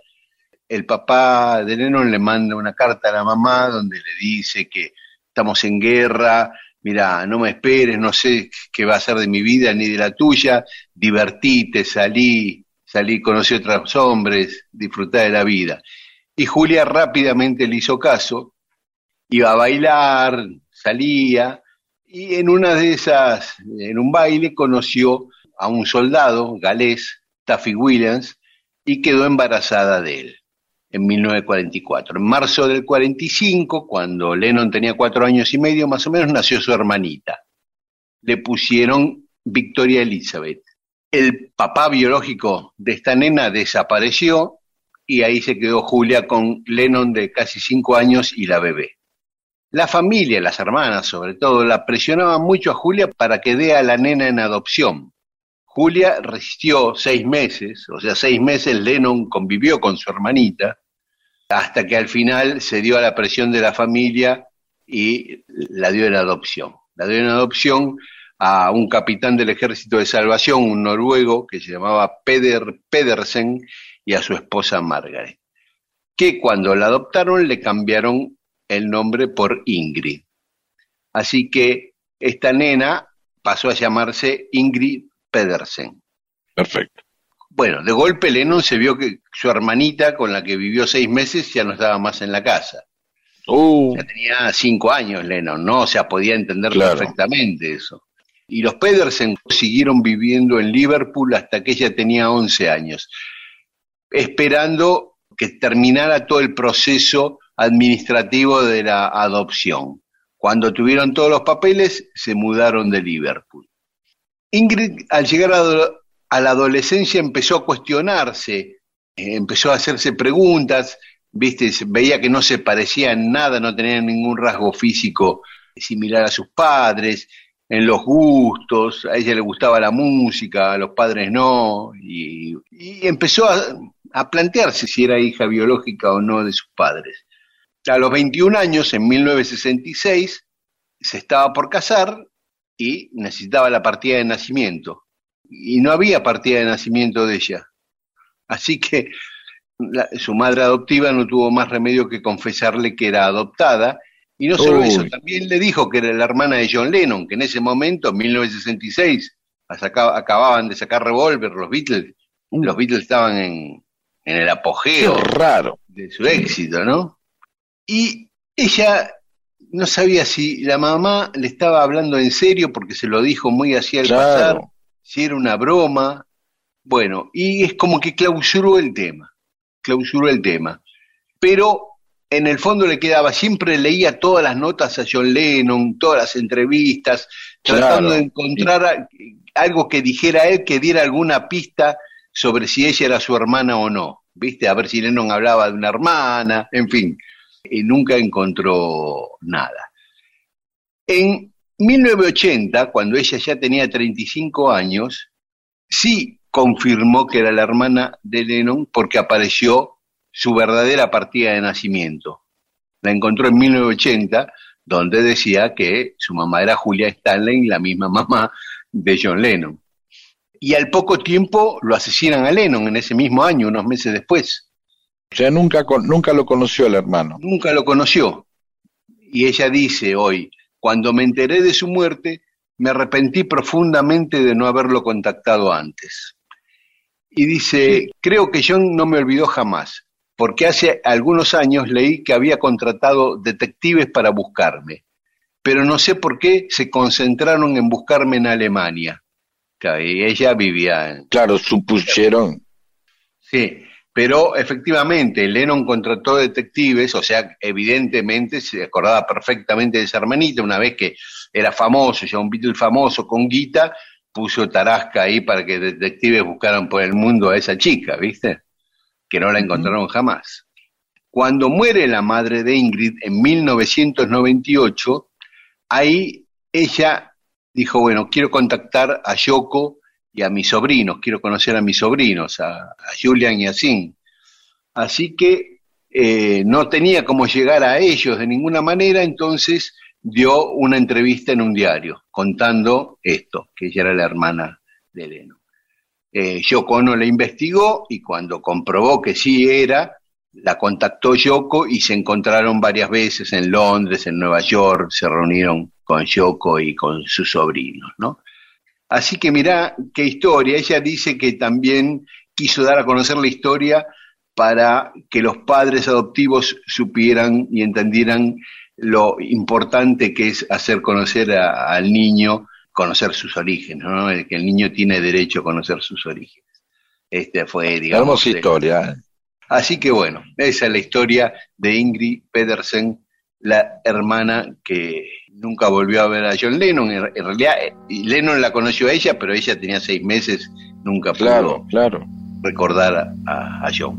El papá de Lennon le manda una carta a la mamá donde le dice que estamos en guerra, mira, no me esperes, no sé qué va a ser de mi vida ni de la tuya, divertite, salí, salí, conocí otros hombres, disfrutá de la vida. Y Julia rápidamente le hizo caso, iba a bailar, salía, y en una de esas, en un baile, conoció a un soldado galés, Taffy Williams, y quedó embarazada de él en 1944. En marzo del 45, cuando Lennon tenía cuatro años y medio más o menos, nació su hermanita. Le pusieron Victoria Elizabeth. El papá biológico de esta nena desapareció y ahí se quedó Julia con Lennon de casi cinco años y la bebé. La familia, las hermanas sobre todo, la presionaban mucho a Julia para que dé a la nena en adopción. Julia resistió seis meses, o sea, seis meses Lennon convivió con su hermanita, hasta que al final se dio a la presión de la familia y la dio en adopción. La dio en adopción a un capitán del ejército de salvación, un noruego que se llamaba Peder Pedersen, y a su esposa Margaret, que cuando la adoptaron le cambiaron el nombre por Ingrid. Así que esta nena pasó a llamarse Ingrid Pedersen. Perfecto. Bueno, de golpe Lennon se vio que su hermanita, con la que vivió seis meses, ya no estaba más en la casa. Uh, Ya tenía cinco años Lennon, ¿no? O sea, podía entender Claro. perfectamente eso. Y los Pedersen siguieron viviendo en Liverpool hasta que ella tenía 11 años, esperando que terminara todo el proceso administrativo de la adopción. Cuando tuvieron todos los papeles, se mudaron de Liverpool. Ingrid, al llegar a, la adolescencia, empezó a cuestionarse, empezó a hacerse preguntas, viste, veía que no se parecía en nada, no tenía ningún rasgo físico similar a sus padres, en los gustos, a ella le gustaba la música, a los padres no, y, empezó a, plantearse si era hija biológica o no de sus padres. A los 21 años, en 1966, se estaba por casar y necesitaba la partida de nacimiento. Y no había partida de nacimiento de ella. Así que su madre adoptiva no tuvo más remedio que confesarle que era adoptada. Y no solo Uy. eso, también le dijo que era la hermana de John Lennon, que en ese momento, en 1966, saca- acababan de sacar Revolver, los Beatles. Los Beatles estaban en, en el qué apogeo raro. de su éxito, ¿no? Y ella no sabía si la mamá le estaba hablando en serio porque se lo dijo muy así al pasar, Claro. si era una broma. Bueno, y es como que clausuró el tema, clausuró el tema. Pero en el fondo le quedaba, siempre leía todas las notas a John Lennon, todas las entrevistas, tratando de encontrar algo que dijera él, que diera alguna pista sobre si ella era su hermana o no. ¿Viste? A ver si Lennon hablaba de una hermana, en fin. Y nunca encontró nada. En 1980, cuando ella ya tenía 35 años, sí confirmó que era la hermana de Lennon porque apareció su verdadera partida de nacimiento. La encontró en 1980, donde decía que su mamá era Julia Stanley, la misma mamá de John Lennon. Y al poco tiempo lo asesinan a Lennon en ese mismo año, unos meses después. O sea, nunca, nunca lo conoció el hermano. Nunca lo conoció. Y ella dice hoy, cuando me enteré de su muerte, me arrepentí profundamente de no haberlo contactado antes. Y dice, creo que John no me olvidó jamás, porque hace algunos años leí que había contratado detectives para buscarme, pero no sé por qué se concentraron en buscarme en Alemania. Claro, y ella vivía en, Claro, supusieron. Sí, pero efectivamente Lennon contrató detectives, o sea, evidentemente se acordaba perfectamente de esa hermanita, una vez que era famoso, ya un Beatle famoso con guita, puso tarasca ahí para que detectives buscaran por el mundo a esa chica, ¿viste? Que no la encontraron jamás. Cuando muere la madre de Ingrid en 1998, ahí ella dijo, bueno, quiero contactar a Yoko y a mis sobrinos, quiero conocer a mis sobrinos, a, a Julian y a Sin. Así que eh, no tenía cómo llegar a ellos de ninguna manera, entonces dio una entrevista en un diario contando esto, que ella era la hermana de Lennon. Eh, Yoko Ono la investigó y cuando comprobó que sí era, la contactó Yoko y se encontraron varias veces en Londres, en Nueva York, se reunieron con Yoko y con sus sobrinos, ¿no? Así que mirá qué historia. Ella dice que también quiso dar a conocer la historia para que los padres adoptivos supieran y entendieran lo importante que es hacer conocer al niño, conocer sus orígenes, ¿no? que el niño tiene derecho a conocer sus orígenes. Este fue, digamos. Hermosa de- historia. ¿eh? Así que bueno, esa es la historia de Ingrid Pedersen, la hermana que nunca volvió a ver a John Lennon. En, en realidad, Lennon la conoció a ella, pero ella tenía seis meses, nunca pudo Claro, claro. recordar a- a John.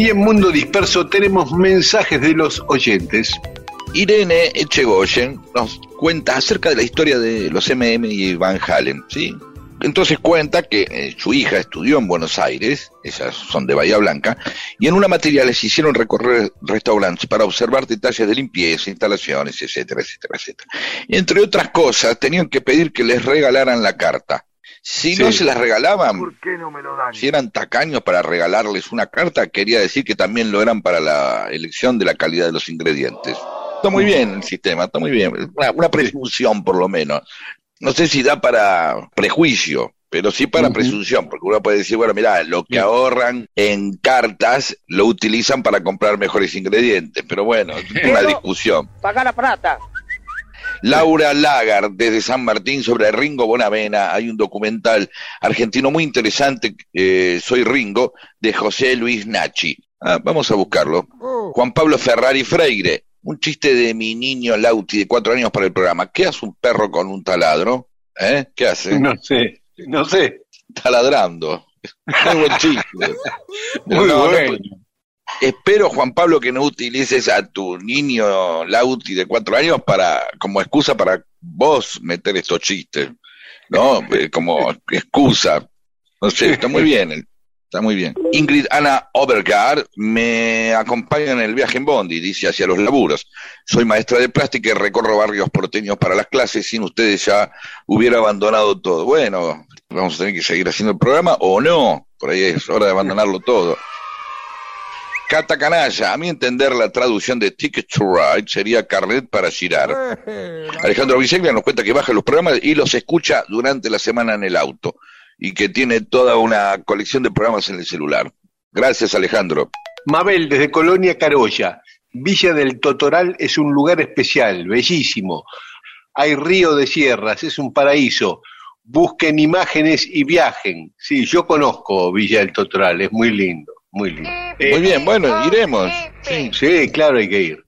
Y en Mundo Disperso tenemos mensajes de los oyentes. Irene Echegoyen nos cuenta acerca de la historia de los MM y Van Halen, ¿sí? Entonces cuenta que eh, su hija estudió en Buenos Aires, esas son de Bahía Blanca, y en una materia les hicieron recorrer restaurantes para observar detalles de limpieza, instalaciones, etcétera, etcétera, etcétera. Entre otras cosas, tenían que pedir que les regalaran la carta. Si no se las regalaban, si eran tacaños para regalarles una carta, quería decir que también lo eran para la elección de la calidad de los ingredientes. Está muy bien el sistema, está muy bien. Una, una presunción, por lo menos. No sé si da para prejuicio, pero sí para presunción, porque uno puede decir, bueno, mira, lo que ahorran en cartas lo utilizan para comprar mejores ingredientes, pero bueno, es una discusión. Paga la plata. Laura Lagar, desde San Martín, sobre Ringo Bonavena. Hay un documental argentino muy interesante, eh, Soy Ringo, de José Luis Nachi. Ah, vamos a buscarlo. Juan Pablo Ferrari Freire, un chiste de mi niño Lauti de cuatro años para el programa. ¿Qué hace un perro con un taladro? ¿Eh? ¿Qué hace? No sé, no sé. Taladrando. Muy buen chiste. Muy No, no, bueno. Espero, Juan Pablo, que no utilices a tu niño Lauti de cuatro años para como excusa para vos meter estos chistes, ¿no? Eh, Como excusa. No sé, está muy bien, está muy bien. Ingrid Ana Overgaard me acompaña en el viaje en Bondi, dice, hacia los laburos. Soy maestra de plástica y recorro barrios porteños para las clases. Sin ustedes ya hubiera abandonado todo. Bueno, vamos a tener que seguir haciendo el programa o no. Por ahí es hora de abandonarlo todo. Cata Canalla, a mi entender la traducción de Ticket to Ride sería carnet para girar. Alejandro Viceglia nos cuenta que baja los programas y los escucha durante la semana en el auto y que tiene toda una colección de programas en el celular. Gracias Alejandro. Mabel, desde Colonia Carolla. Villa del Totoral es un lugar especial, bellísimo. Hay río de sierras, es un paraíso. Busquen imágenes y viajen. Sí, yo conozco Villa del Totoral, es muy lindo, muy lindo. Muy bien, bueno, iremos. Sí. Sí, claro, hay que ir.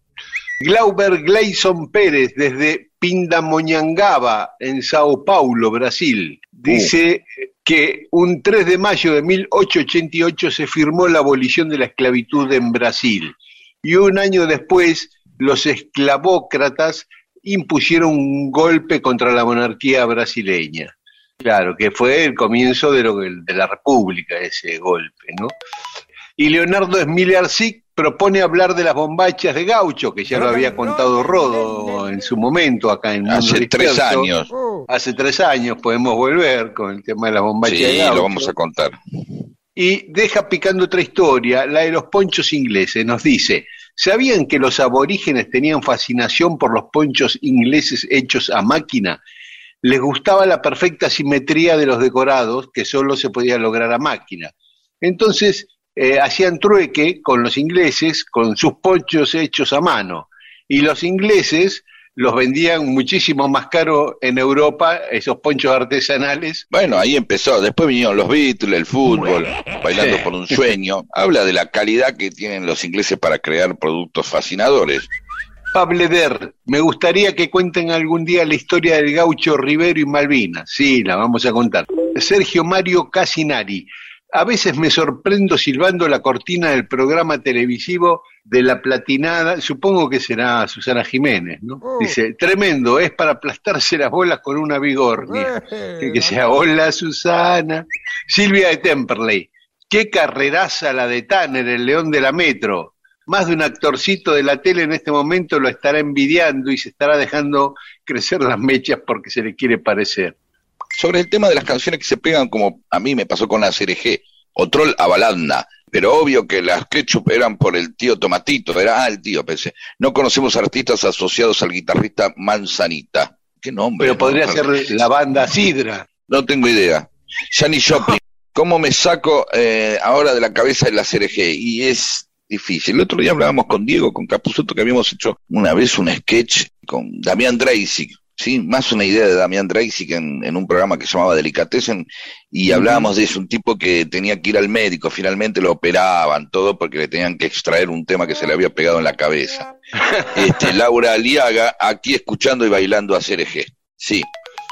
Glauber Gleison Pérez, desde Pindamonhangaba, en Sao Paulo, Brasil, dice que un 3 de mayo de 1888 se firmó la abolición de la esclavitud en Brasil y un año después los esclavócratas impusieron un golpe contra la monarquía brasileña. Claro, que fue el comienzo de, lo, de la República, ese golpe, ¿no? Y Leonardo Smiliarczyk propone hablar de las bombachas de Gaucho, que ya lo había contado Rodo en su momento acá en Mundo Hace tres Disperso. años. Hace tres años podemos volver con el tema de las bombachas Sí, de Gaucho. lo vamos a contar. Y deja picando otra historia, la de los ponchos ingleses. Nos dice, ¿sabían que los aborígenes tenían fascinación por los ponchos ingleses hechos a máquina? Les gustaba la perfecta simetría de los decorados que solo se podía lograr a máquina. Entonces, eh, hacían trueque con los ingleses con sus ponchos hechos a mano. Y los ingleses los vendían muchísimo más caro en Europa, esos ponchos artesanales, Bueno, ahí empezó. Después vinieron los Beatles, el fútbol, bailando Sí. por un sueño. Habla de la calidad que tienen los ingleses para crear productos fascinadores. Pableder, me gustaría que cuenten algún día la historia del gaucho Rivero y Malvinas. Sí, la vamos a contar. Sergio Mario Casinari, a veces me sorprendo silbando la cortina del programa televisivo de la platinada, supongo que será Susana Jiménez, ¿no? Dice, tremendo, es para aplastarse las bolas con una vigornia. Que, que sea, hola Susana. Silvia de Temperley, qué carreraza la de Tanner, el león de la metro. Más de un actorcito de la tele en este momento lo estará envidiando y se estará dejando crecer las mechas porque se le quiere parecer. Sobre el tema de las canciones que se pegan, como a mí me pasó con la CRG, o Troll a Balanda, pero obvio que las ketchup eran por el tío Tomatito, era ah, el tío, pensé. No conocemos artistas asociados al guitarrista Manzanita. ¿Qué nombre? Pero no? podría ser la banda Sidra. No tengo idea. Janis Joplin, ¿cómo me saco eh, ahora de la cabeza de la CRG? Y es difícil. El otro día hablábamos con Diego, con Capuzotto, que habíamos hecho una vez un sketch con Damián Dreisig, ¿sí? Más una idea de Damián Dreisig en, en un programa que se llamaba Delicatessen, y hablábamos de eso, un tipo que tenía que ir al médico, finalmente lo operaban, todo porque le tenían que extraer un tema que se le había pegado en la cabeza. Este, Laura Aliaga, aquí escuchando y bailando a CRG. Sí,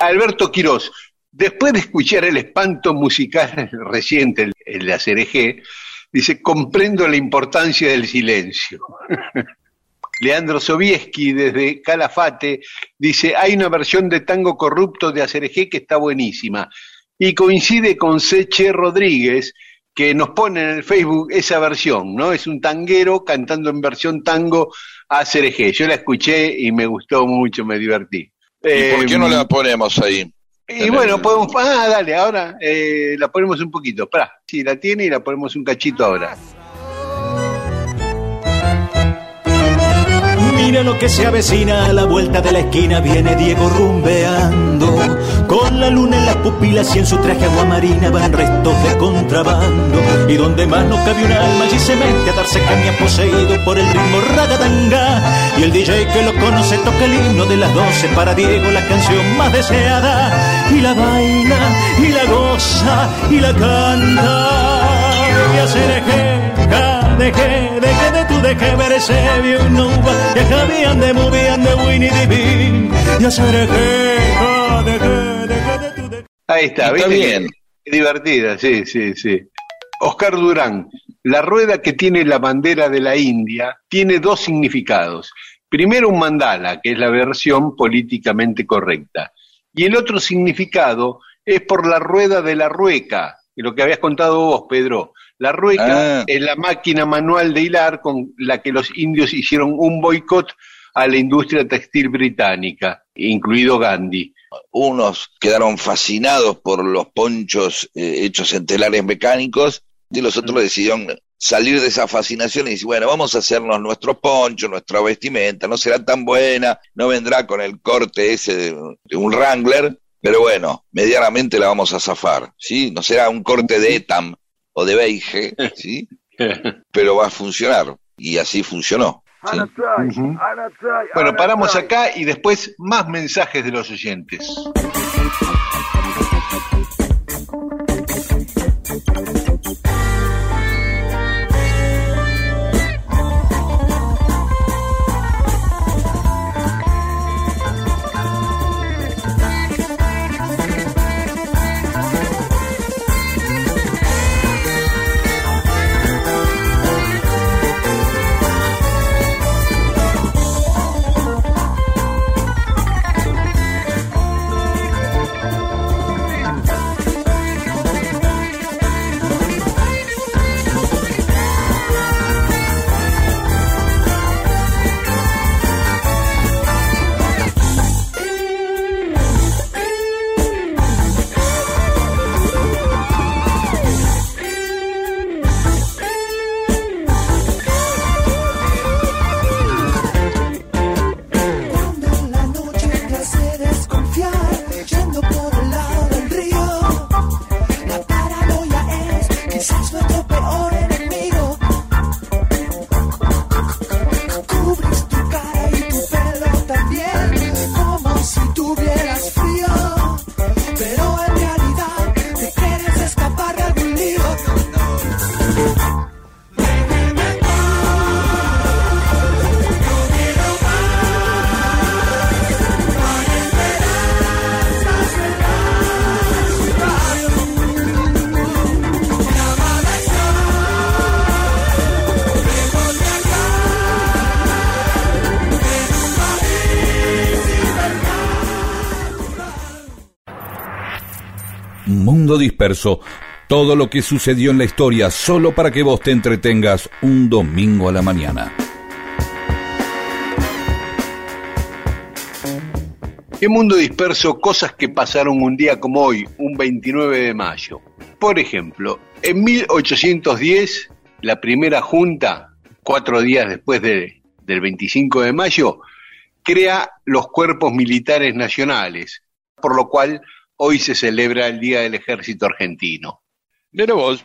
Alberto Quirós, después de escuchar el espanto musical reciente, el, el de ACRG, dice, comprendo la importancia del silencio. Leandro Sobieski, desde Calafate, dice, hay una versión de Tango Corrupto de ACRG que está buenísima. Y coincide con Seche Rodríguez, que nos pone en el Facebook esa versión, ¿no? Es un tanguero cantando en versión tango ACRG. Yo la escuché y me gustó mucho, me divertí. ¿y por qué no Eh, la ponemos ahí? y bueno, podemos. Ah, dale, ahora eh, la ponemos un poquito. Pará, sí, la tiene y la ponemos un cachito ahora. Mira lo que se avecina a la vuelta de la esquina viene Diego rumbeando. Con la luna en las pupilas y en su traje agua marina van restos de contrabando. Y donde más no cabe un alma allí se mete a darse caña poseído por el ritmo ragatanga y el DJ que lo conoce toca el himno de las doce para Diego la canción más deseada. Y la baila y la goza y la canta. Y hacer eje, deje, deje de ver ese bien que cabían de movían de Winnie the Pooh y hacer eje, deje, deje de tu deje Ahí está, Está ¿viste? bien. Qué divertida, sí, sí, sí. Oscar Durán, la rueda que tiene la bandera de la India tiene dos significados. Primero un mandala, que es la versión políticamente correcta. Y el otro significado es por la rueda de la rueca, que lo que habías contado vos, Pedro. La rueca Ah. es la máquina manual de hilar con la que los indios hicieron un boicot a la industria textil británica, incluido Gandhi. unos quedaron fascinados por los ponchos eh, hechos en telares mecánicos y los otros decidieron salir de esa fascinación y decir, bueno, vamos a hacernos nuestros ponchos, nuestra vestimenta, no será tan buena, no vendrá con el corte ese de, de un Wrangler, pero bueno, medianamente la vamos a zafar, ¿sí? No será un corte de Etam o de Beige, ¿sí? Pero va a funcionar y así funcionó. Bueno, paramos acá y después más mensajes de los oyentes. Mundo Disperso. Todo lo que sucedió en la historia solo para que vos te entretengas un domingo a la mañana. En Mundo Disperso, cosas que pasaron un día como hoy, un 29 de mayo. Por ejemplo, en 1810, la primera junta, cuatro días después de- del 25 de mayo, crea los cuerpos militares nacionales, por lo cual hoy se celebra el Día del Ejército Argentino. Mira vos.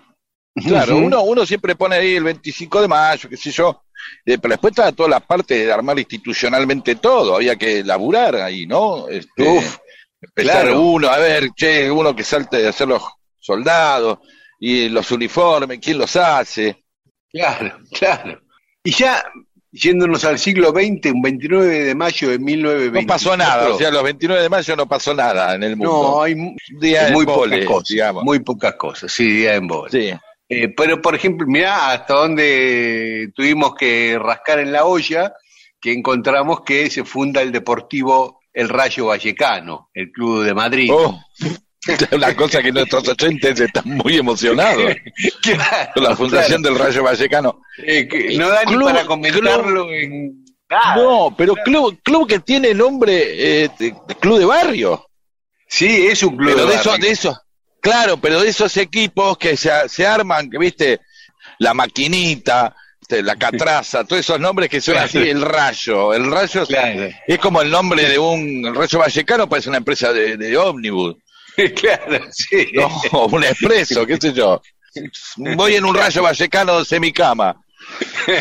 Claro, uno, uno siempre pone ahí el 25 de mayo, qué sé yo, eh, pero después está toda la parte de armar institucionalmente todo, había que laburar ahí, ¿no? Este, Uf, empezar claro. uno, a ver, che, uno que salte de hacer los soldados y los uniformes, ¿quién los hace? Claro, claro. Y ya yéndonos al siglo XX, un 29 de mayo de 1924. No pasó nada, o sea, los 29 de mayo no pasó nada en el mundo. No, hay día muy pocas cosas, digamos. muy pocas cosas, sí, día de embole. Sí. Eh, pero, por ejemplo, mirá hasta donde tuvimos que rascar en la olla, que encontramos que se funda el Deportivo El Rayo Vallecano, el club de Madrid. Oh, una cosa que nuestros oyentes están muy emocionados Claro, la fundación del Rayo Vallecano. Eh, que no da ni Club- para comentarlo en nada. No, pero club, club que tiene nombre eh, de, de club de barrio. Sí, es un club Pero de de esos, barrio. de esos, claro, pero de esos equipos que se, se arman, que viste, la maquinita, la catraza, todos esos nombres que son así, el rayo, el rayo es- Claro, es como el nombre de un el rayo vallecano, parece una empresa de, de ómnibus, claro, sí. un expreso, qué sé yo. Voy en un rayo vallecano semicama.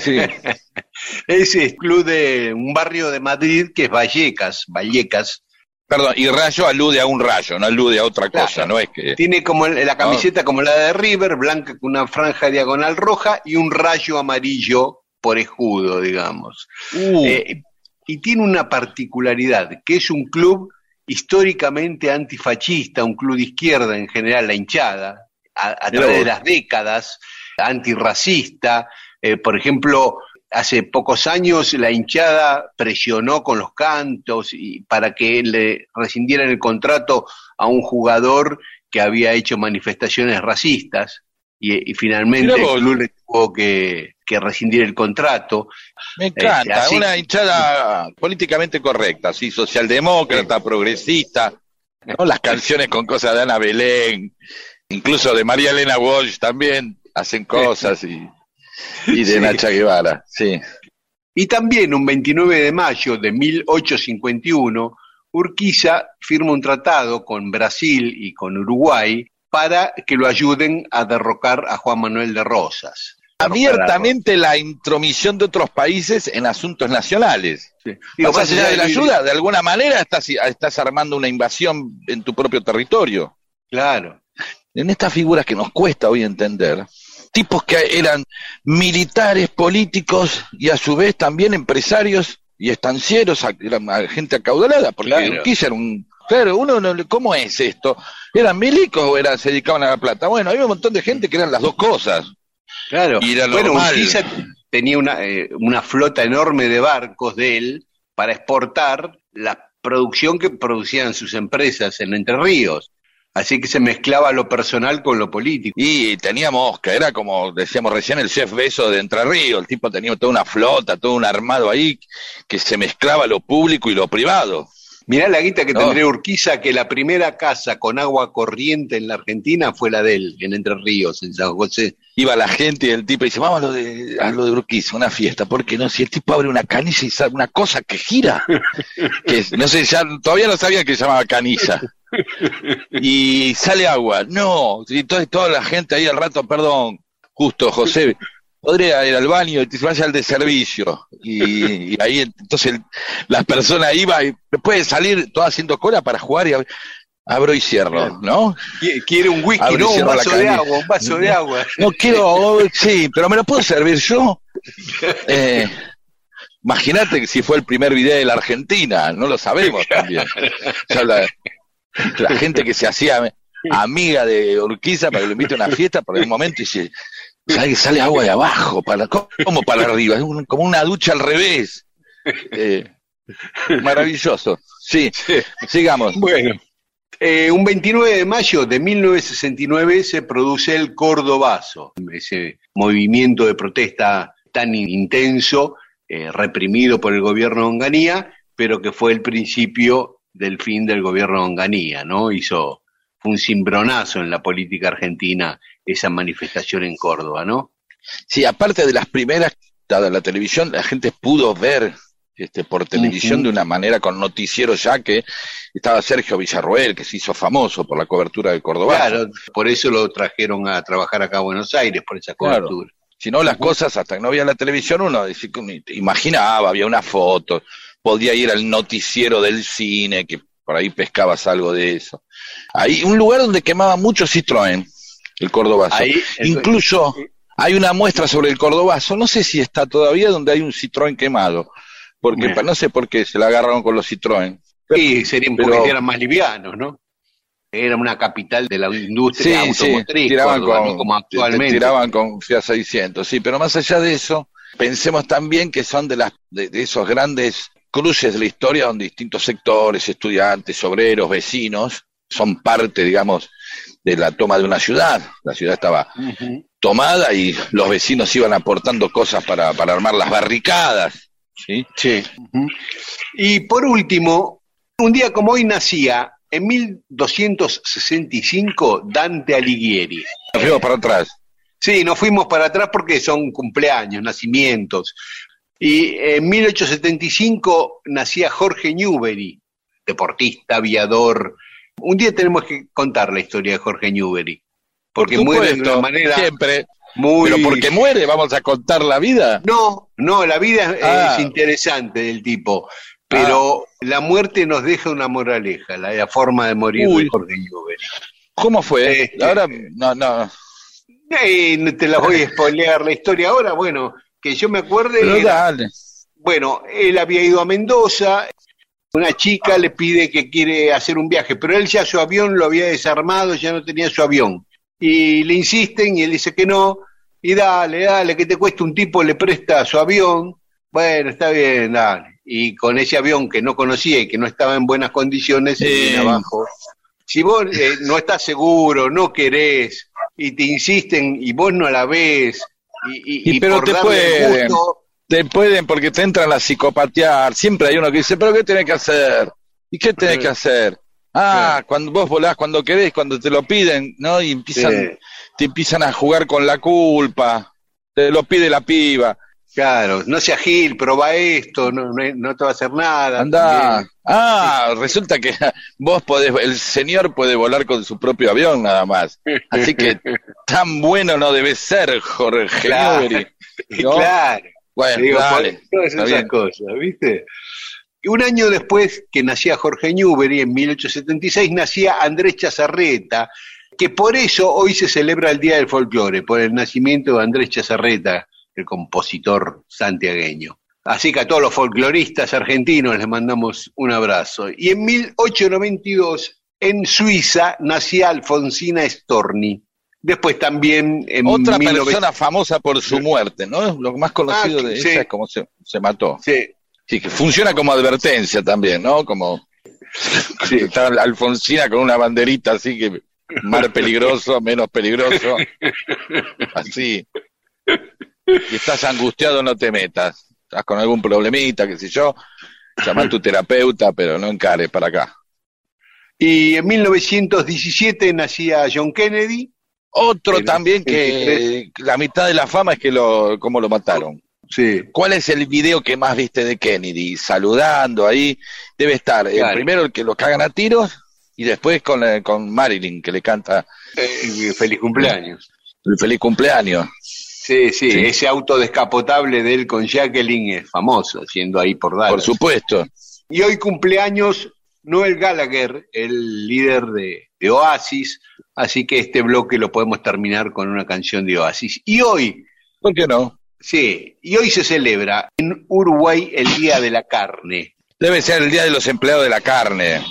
Sí. Ese es club de un barrio de Madrid que es Vallecas, Vallecas. Perdón, y rayo alude a un rayo, no alude a otra cosa, Claro. no es que... Tiene como la camiseta como la de River, blanca con una franja diagonal roja y un rayo amarillo por escudo, digamos. Uh, Eh, y tiene una particularidad, que es un club históricamente antifascista, un club de izquierda en general, la hinchada, a, través de las décadas, antirracista. Eh, por ejemplo, hace pocos años la hinchada presionó con los cantos y para que le rescindieran el contrato a un jugador que había hecho manifestaciones racistas y, y finalmente el club le tuvo que, que rescindir el contrato. Me encanta, Eh, así- una hinchada políticamente correcta, sí, socialdemócrata, progresista, ¿no? Las canciones con cosas de Ana Belén, incluso de María Elena Walsh también hacen cosas y, y de Sí. Nacha Guevara, sí. Y también un 29 de mayo de 1851, Urquiza firma un tratado con Brasil y con Uruguay para que lo ayuden a derrocar a Juan Manuel de Rosas. Abiertamente la intromisión de otros países en asuntos nacionales. Sí. Digo, Más allá de la ayuda, de alguna manera estás, estás armando una invasión en tu propio territorio. Claro. en estas figuras que nos cuesta hoy entender, tipos que eran militares, políticos y a su vez también empresarios y estancieros, eran gente acaudalada, porque Claro. Urquiza era un... Claro, uno no ¿cómo es esto? ¿Eran milicos o eran, se dedicaban a la plata? Bueno, había un montón de gente que eran las dos cosas. Claro. Y era bueno. Urquiza tenía una, eh, una flota enorme de barcos de él para exportar la producción que producían sus empresas en Entre Ríos. Así que se mezclaba lo personal con lo político. Y tenía mosca, era como decíamos recién el chef Beso de Entre Ríos, el tipo tenía toda una flota, todo un armado ahí que se mezclaba lo público y lo privado. Mirá la guita que No. tendría Urquiza, que la primera casa con agua corriente en la Argentina fue la de él, en Entre Ríos, en San José. iba la gente y el tipo dice, vamos a lo de, a lo de Urquiza, una fiesta, porque no, si el tipo abre una canilla y sale una cosa que gira, que no sé, ya todavía no sabía que se llamaba canilla. Y sale agua, no, y toda, toda la gente ahí al rato, perdón, justo José, podría ir al baño y te vaya al de servicio. Y, y ahí entonces el- las personas iban y de salir todas haciendo cola para jugar y ab- abro y cierro, ¿no? Qui- Quiere un whisky, Abre y no, un vaso de agua, un vaso de agua. No quiero, sí, pero me lo puedo servir yo. Eh, Imagínate que si fue el primer video de la Argentina, no lo sabemos también. O sea, la, la gente que se hacía amiga de Urquiza para que lo invite a una fiesta, por un momento y dice, ¿sabes que sale agua de abajo? Para, ¿Cómo para arriba? Es un- como una ducha al revés. Eh, maravilloso. Sí, sigamos. Bueno, Eh, un 29 de mayo de 1969 se produce el Cordobazo, ese movimiento de protesta tan intenso, eh, reprimido por el gobierno de Onganía, pero que fue el principio del fin del gobierno de Onganía, ¿no? Hizo fue un cimbronazo en la política argentina esa manifestación en Córdoba, ¿no? Sí, aparte de las primeras, dada la televisión, la gente pudo ver este, por televisión de una manera con noticieros ya que estaba Sergio Villarroel, que se hizo famoso por la cobertura del Córdoba. Claro, por eso lo trajeron a trabajar acá a Buenos Aires, por esa Claro. cobertura. Si no, las cosas, hasta que no había la televisión, uno imaginaba, había una foto, podía ir al noticiero del cine, que por ahí pescabas algo de eso. Ahí, un lugar donde quemaba mucho Citroën, el Cordobazo. Ahí, Incluso hay una muestra sobre el Cordobazo, no sé si está todavía donde hay un Citroën quemado, porque Bien. no sé por qué se la agarraron con los Citroën. Sí, serían porque eran más livianos, ¿no? Era una capital de la industria Sí, sí, automotriz, tiraban Córdoba, con, ¿no? como te- te actualmente. tiraban con Fiat 600, sí, pero más allá de eso, pensemos también que son de, las, de, de esos grandes cruces de la historia donde distintos sectores, estudiantes, obreros, vecinos, son parte, digamos, de la toma de una ciudad. La ciudad estaba tomada y los vecinos iban aportando cosas para, para armar las barricadas. ¿sí? Sí. Y por último, un día como hoy nacía, en 1265, Dante Alighieri. Nos fuimos para atrás. Sí, nos fuimos para atrás porque son cumpleaños, nacimientos. Y en 1875 nacía Jorge Newbery, deportista, aviador. Un día tenemos que contar la historia de Jorge Newbery, porque Por muere de una manera Siempre. muy... Pero porque muere, vamos a contar la vida. No, no, la vida es, Ah. es interesante del tipo, pero la muerte nos deja una moraleja, la, la forma de morir Uy. de Jorge Newbery. ¿Cómo fue? Este- Ahora, no, no. Eh, no te la voy a spoilear la historia ahora, bueno, que yo me acuerde, Pero era- dale. bueno, él había ido a Mendoza, una chica le pide que quiere hacer un viaje, pero él ya su avión lo había desarmado, ya no tenía su avión. Y le insisten y él dice que no, y dale, dale, que te cuesta un tipo, le presta su avión, bueno, está bien, dale. Y con ese avión que no conocía y que no estaba en buenas condiciones, se viene abajo. Si vos eh, no estás seguro, no querés, y te insisten y vos no la ves, y, y- Y y pero por te darle pueden. gusto, Te pueden porque te entran a psicopatear. Siempre hay uno que dice, pero ¿qué tenés que hacer? ¿Y qué tenés Sí. que hacer? Ah, Sí. cuando vos volás cuando querés, cuando te lo piden, ¿no? Y empiezan, Sí. te empiezan a jugar con la culpa. Te lo pide la piba. Claro, no sea Gil, probá esto, no, no, no te va a hacer nada. Anda. Bien. Ah, resulta que vos podés, el señor puede volar con su propio avión nada más. Así que tan bueno no debe ser, Jorge Claro. Newbery, ¿no? Claro, Bueno, digo, dale. todas esas bien. cosas, ¿viste? Y un año después que nacía Jorge Newbery, en 1876, nacía Andrés Chazarreta, que por eso hoy se celebra el Día del Folclore, por el nacimiento de Andrés Chazarreta, el compositor santiagueño. Así que a todos los folcloristas argentinos les mandamos un abrazo. Y en 1892, en Suiza, nacía Alfonsina Storni. Después también en Otra 1900 persona famosa por su muerte, ¿no? Lo más conocido Ah, de sí. ella es cómo se, se mató. Sí, Sí, que funciona como advertencia también, ¿no? Como sí. está Alfonsina con una banderita así que más peligroso, menos peligroso, así. Y estás angustiado, no te metas. Estás con algún problemita, qué sé yo, llama a tu terapeuta, pero no encares para acá. Y en 1917 nacía John Kennedy. Otro El también que la mitad de la fama es que lo, cómo lo mataron. Sí. ¿Cuál es el video que más viste de Kennedy? Saludando ahí. Debe estar el Claro. primero el que lo cagan a tiros y después con, eh, con Marilyn que le canta Eh, feliz cumpleaños. el feliz cumpleaños. Sí, sí, Sí. ese auto descapotable de él con Jacqueline es famoso, siendo ahí por Dallas. Por supuesto. Y hoy cumpleaños Noel Gallagher, el líder de, de Oasis, así que este bloque lo podemos terminar con una canción de Oasis. Y hoy, ¿Por qué no? sí, y hoy se celebra en Uruguay el Día de la Carne. Debe ser el día de los empleados de la carne.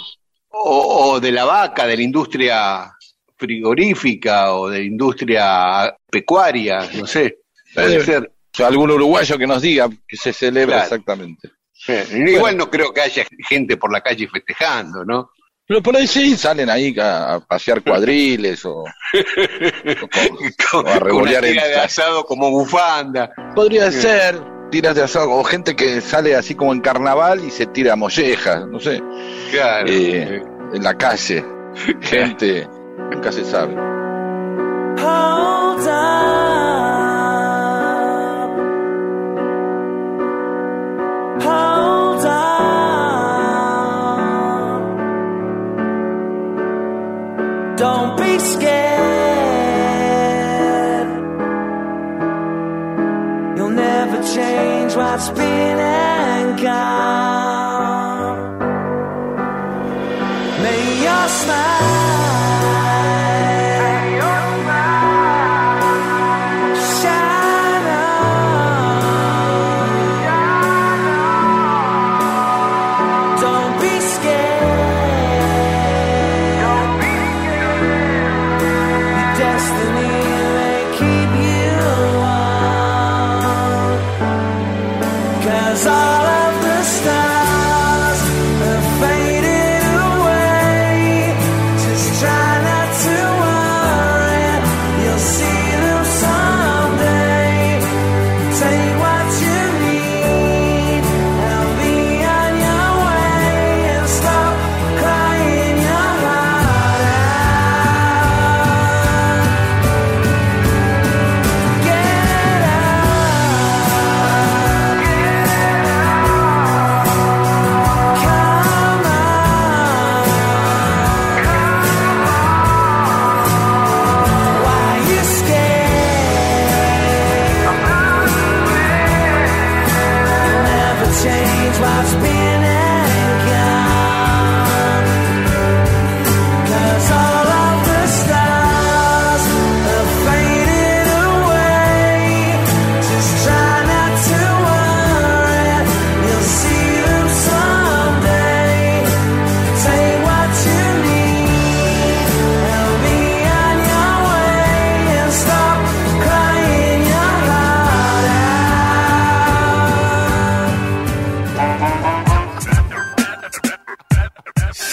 o, o de la vaca, de la industria frigorífica o de la industria pecuaria, no sé, puede Eh, ser. O sea, algún uruguayo que nos diga que se celebra Claro. exactamente. Igual no creo que haya gente por la calle festejando, ¿no? Pero por ahí sí salen ahí a, pasear cuadriles o, o con- o a revolear tira de asado como bufanda. Podría ser tiras de asado o gente que sale así como en carnaval y se tira mollejas, no sé, Claro. eh, en la calle. Gente, nunca se sabe. Scared. You'll never change what's been and gone.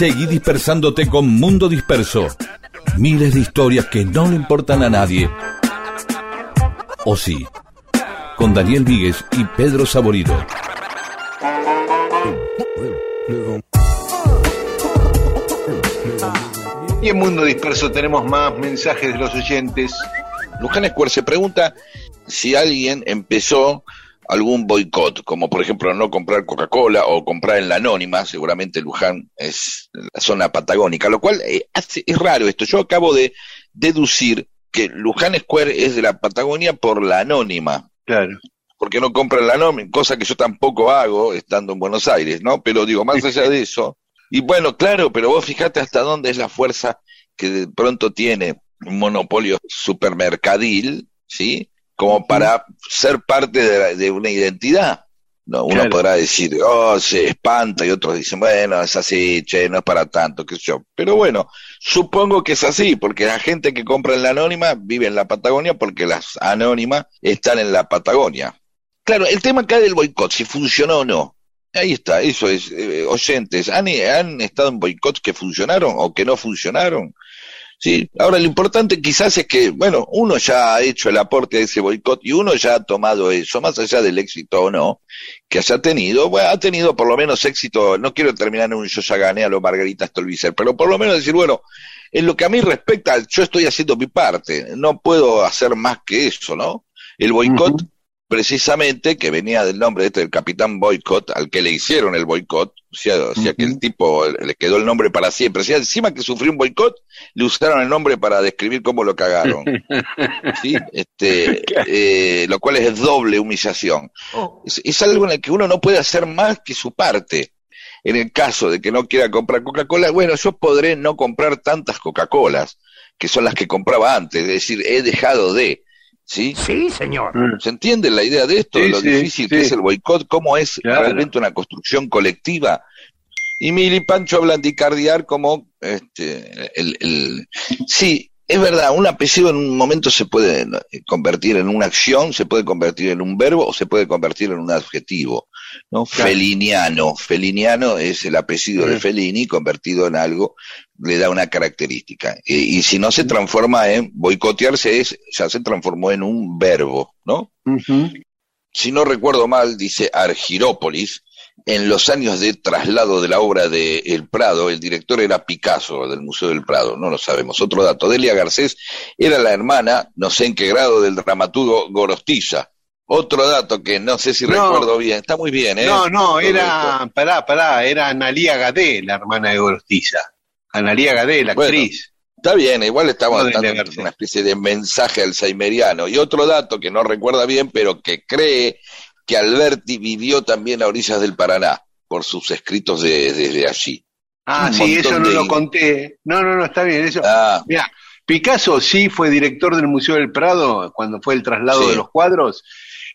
Seguí dispersándote con Mundo Disperso. Miles de historias que no le importan a nadie. O sí. Con Daniel Víguez y Pedro Saborido. Y en Mundo Disperso tenemos más mensajes de los oyentes. Luján Square se pregunta si alguien empezó algún boicot, como por ejemplo no comprar Coca-Cola o comprar en la anónima, seguramente Luján es la zona patagónica, lo cual eh, hace- es raro esto. Yo acabo de deducir que Luján Square es de la Patagonia por la anónima, Claro. porque no compran la anónima, cosa que yo tampoco hago estando en Buenos Aires, ¿no? Pero digo, más allá de eso, y bueno, claro, pero vos fijate hasta dónde es la fuerza que de pronto tiene un monopolio supermercadil, ¿sí? Como para ser parte de, la- de una identidad. No, uno Claro. podrá decir, oh, se espanta, y otros dicen, bueno, es así, che, no es para tanto, qué sé yo. Pero bueno, supongo que es así, porque la gente que compra en la anónima vive en la Patagonia porque las anónimas están en la Patagonia. Claro, el tema acá del boicot, si funcionó o no. Ahí está, eso es. eh, oyentes, ¿han, ¿han estado en boicots que funcionaron o que no funcionaron? Sí, ahora lo importante quizás es que, bueno, uno ya ha hecho el aporte a ese boicot y uno ya ha tomado eso, más allá del éxito o no, que haya tenido, bueno, ha tenido por lo menos éxito, no quiero terminar en un yo ya gané a lo Margarita Stolbizer, pero por lo menos decir, bueno, en lo que a mí respecta, yo estoy haciendo mi parte, no puedo hacer más que eso, ¿no? El boicot, precisamente, que venía del nombre este del Capitán Boicot, al que le hicieron el boicot, o sea, o sea que el tipo le quedó el nombre para siempre, o sea, encima que sufrió un boicot, le usaron el nombre para describir cómo lo cagaron. ¿sí? Este, eh, lo cual es doble humillación. Es, es algo en el que uno no puede hacer más que su parte. En el caso de que no quiera comprar Coca-Cola, bueno, yo podré no comprar tantas Coca-Colas, que son las que compraba antes, es decir, he dejado de. ¿Sí? Sí, señor. ¿Se entiende la idea de esto? Sí, de lo sí, difícil que es el boicot, cómo es Claro. realmente una construcción colectiva. Y Mili Pancho hablan de Icardiar como este, el, el- sí, Es verdad, un apellido en un momento se puede eh, convertir en una acción, se puede convertir en un verbo o se puede convertir en un adjetivo. ¿no? Claro. Feliniano. Feliniano es el apellido de. Felini convertido en algo, le da una característica. Y si no se transforma en boicotearse, es, ya se transformó en un verbo, ¿no? Si no recuerdo mal, dice Argirópolis, en los años de traslado de la obra de El Prado, el director era Picasso del Museo del Prado, no lo sabemos. Otro dato, Delia Garcés era la hermana, no sé en qué grado, del dramaturgo Gorostiza. Otro dato que no sé si No. recuerdo bien, está muy bien, ¿eh? No, no, Todo era, esto. pará, pará, era Analía Gadé, la hermana de Gorostiza. Analía Gadé, la Bueno, actriz. Está bien, igual estamos No, dando una especie de mensaje alzheimeriano. Y otro dato que no recuerda bien, pero que cree que Alberti vivió también a orillas del Paraná, por sus escritos de- desde allí. Ah, un sí, eso no de- lo conté. No, no, no, está bien, eso. Ah, Mira, Picasso sí fue director del Museo del Prado cuando fue el traslado Sí. de los cuadros,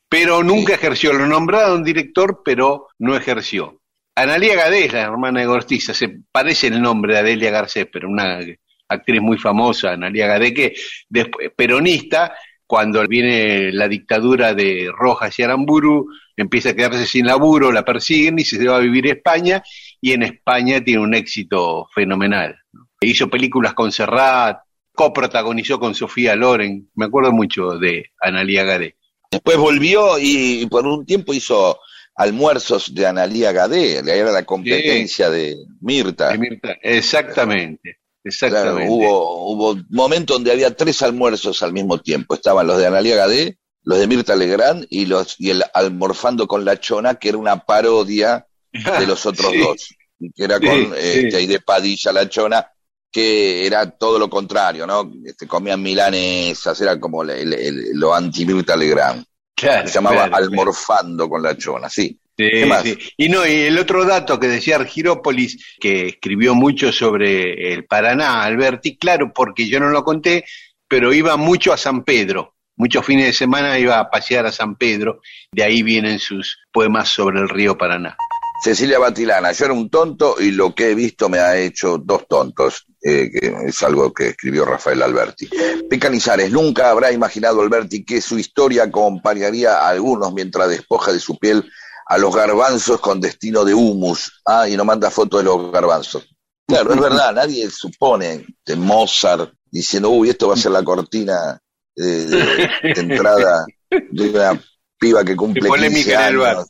pero nunca ejerció. Lo nombraron director, pero no ejerció. Analía Gadé es la hermana de Gortiza, se parece el nombre de Adelia Garcés, pero una actriz muy famosa, Analía Gadé, que después, peronista, cuando viene la dictadura de Rojas y Aramburu, empieza a quedarse sin laburo, la persiguen y se va a vivir a España, y en España tiene un éxito fenomenal. ¿no? Hizo películas con Serrat, coprotagonizó con Sofía Loren, me acuerdo mucho de Analía Gadé. después volvió y por un tiempo hizo almuerzos de Analía Gadé, era la competencia de Mirta. De Mirta. Exactamente, Claro, exactamente. hubo, hubo momentos donde había tres almuerzos al mismo tiempo. Estaban los de Analía Gadé, los de Mirta Legrand y los y el Almorfando con la Chona, que era una parodia de los otros Sí. dos, que era con sí. este, ahí de Padilla la Chona, que era todo lo contrario, ¿no? Este, comían milanesas, era como el- el- el- lo anti-Mirta Legrand. Claro, Se llamaba claro. Almorfando con la Chona, sí. Sí. Y no, y el otro dato que decía Argirópolis, que escribió mucho sobre el Paraná, Alberti, claro, porque yo no lo conté, pero iba mucho a San Pedro. Muchos fines de semana iba a pasear a San Pedro, de ahí vienen sus poemas sobre el río Paraná. Cecilia Batilana, yo era un tonto y lo que he visto me ha hecho dos tontos, eh, que es algo que escribió Rafael Alberti. Pecanizares, nunca habrá imaginado Alberti que su historia acompañaría a algunos mientras despoja de su piel a los garbanzos con destino de humus. Ah, y no manda foto de los garbanzos. Claro, es verdad, nadie supone de Mozart diciendo, uy, esto va a ser la cortina de, de- de entrada de una piba que cumple polémica 15 en el bar. años.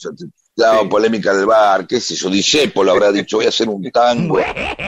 Claro, Sí. polémica del bar, qué sé yo, Discepolo habrá dicho, voy a hacer un tango,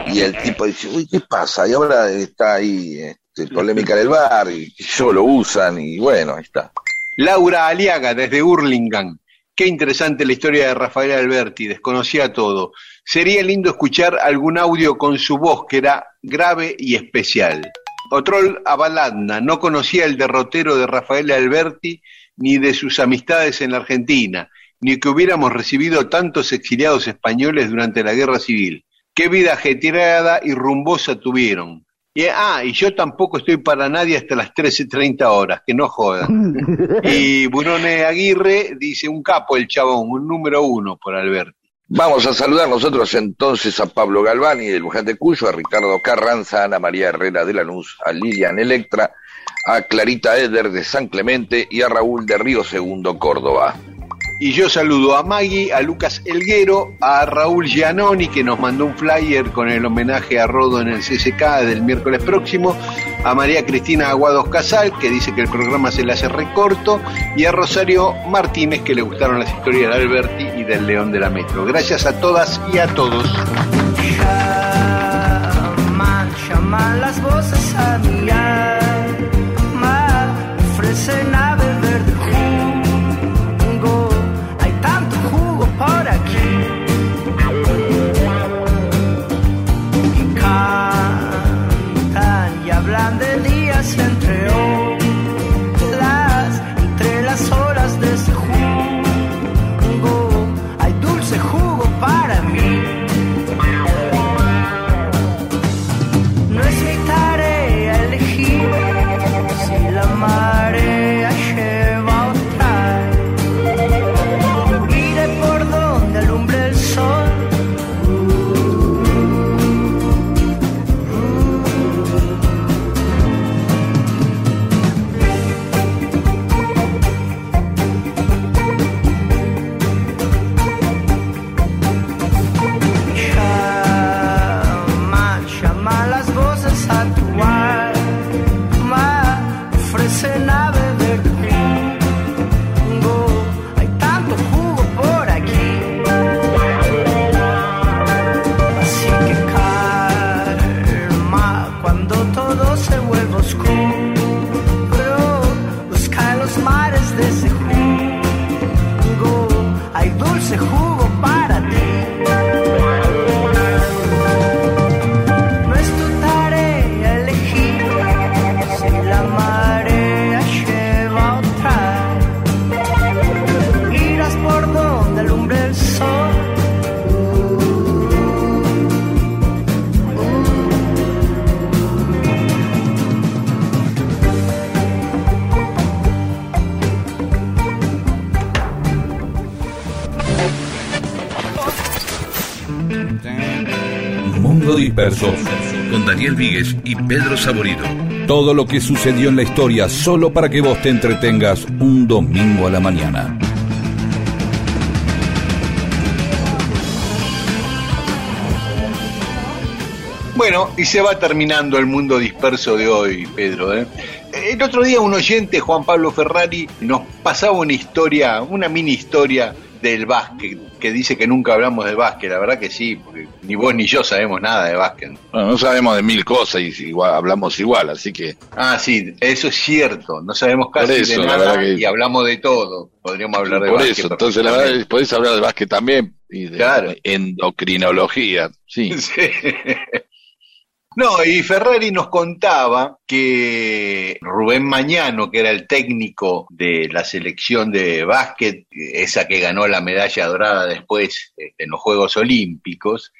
y el tipo dice, uy, ¿qué pasa? Y ahora está ahí, este, polémica del bar, y yo lo usan, y bueno, ahí está. Laura Aliaga, desde Hurlingham. Qué interesante la historia de Rafael Alberti, desconocía todo. Sería lindo escuchar algún audio con su voz, que era grave y especial. Otrol Avaladna, no conocía el derrotero de Rafael Alberti ni de sus amistades en la Argentina, ni que hubiéramos recibido tantos exiliados españoles durante la guerra civil. Qué vida ajetreada y rumbosa tuvieron. Y, ah, y yo tampoco estoy para nadie hasta las 13.30 horas, que no jodan. Y Burone Aguirre dice un capo el chabón, un número uno por Alberti. Vamos a saludar nosotros entonces a Pablo Galvani del Buján de Cuyo, a Ricardo Carranza, a Ana María Herrera de Lanús, a Lilian Electra, a Clarita Eder de San Clemente y a Raúl de Río Segundo Córdoba. Y yo saludo a Maggie, a Lucas Elguero, a Raúl Gianoni, que nos mandó un flyer con el homenaje a Rodo en el CCK del miércoles próximo, a María Cristina Aguados Casal, que dice que el programa se le hace recorto, y a Rosario Martínez, que le gustaron las historias de Alberti y del León de la Metro. Gracias a todas y a todos. Con Daniel Víguez y Pedro Saborido. Todo lo que sucedió en la historia solo para que vos te entretengas un domingo a la mañana. Bueno, y se va terminando el mundo disperso de hoy, Pedro. ¿eh? El otro día un oyente, Juan Pablo Ferrari, nos pasaba una historia, una mini historia del básquet, que dice que nunca hablamos de básquet. La verdad que sí, ni vos ni yo sabemos nada de básquet. Bueno, no sabemos de mil cosas y igual, hablamos igual, así que... Ah, sí, eso es cierto. No sabemos casi Por eso, de nada que- y hablamos de todo. Podríamos hablar de Por básquet. eso, entonces la verdad es que podés hablar de básquet también y de Claro. endocrinología, sí. Sí. No, y Ferrari nos contaba que Rubén Mañano, que era el técnico de la selección de básquet, esa que ganó la medalla dorada después este, en los Juegos Olímpicos,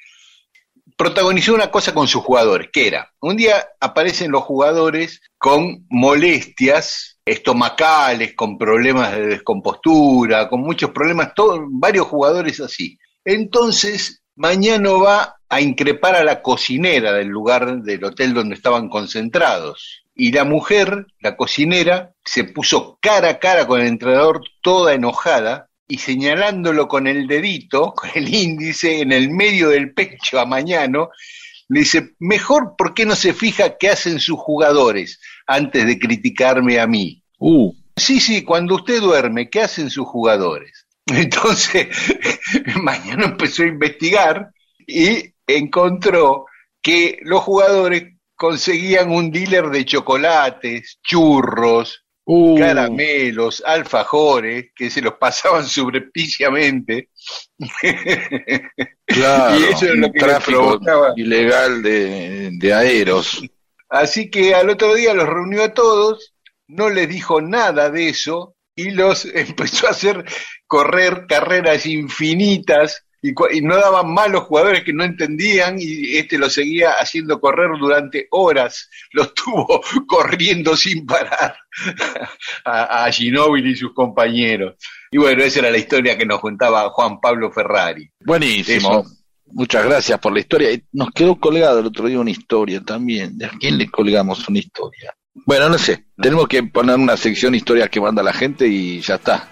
protagonizó una cosa con sus jugadores, que era, un día aparecen los jugadores con molestias estomacales, con problemas de descompostura, con muchos problemas, varios jugadores así. Entonces, Mañano va a increpar a la cocinera del lugar del hotel donde estaban concentrados. Y la mujer, la cocinera, se puso cara a cara con el entrenador toda enojada y señalándolo con el dedito, con el índice en el medio del pecho a Mañano, le dice, mejor, ¿por qué no se fija qué hacen sus jugadores antes de criticarme a mí? Uh, Sí, sí, cuando usted duerme, ¿qué hacen sus jugadores? Entonces, mañana empezó a investigar y encontró que los jugadores conseguían un dealer de chocolates, churros, uh, caramelos, alfajores, que se los pasaban subrepticiamente. claro, y eso es lo que tráfico ilegal de, de aeros. Así que al otro día los reunió a todos, no les dijo nada de eso y los empezó a hacer correr carreras infinitas y, cua- y no daban mal los jugadores que no entendían y este los seguía haciendo correr durante horas, los tuvo corriendo sin parar a, a Ginóbili y sus compañeros. Y bueno, esa era la historia que nos contaba Juan Pablo Ferrari. Buenísimo. Eso. Muchas gracias por la historia. Y Nos quedó colgado el otro día una historia también. ¿De a quién le colgamos una historia? Bueno, no sé. Tenemos que poner una sección historias que manda la gente y ya está.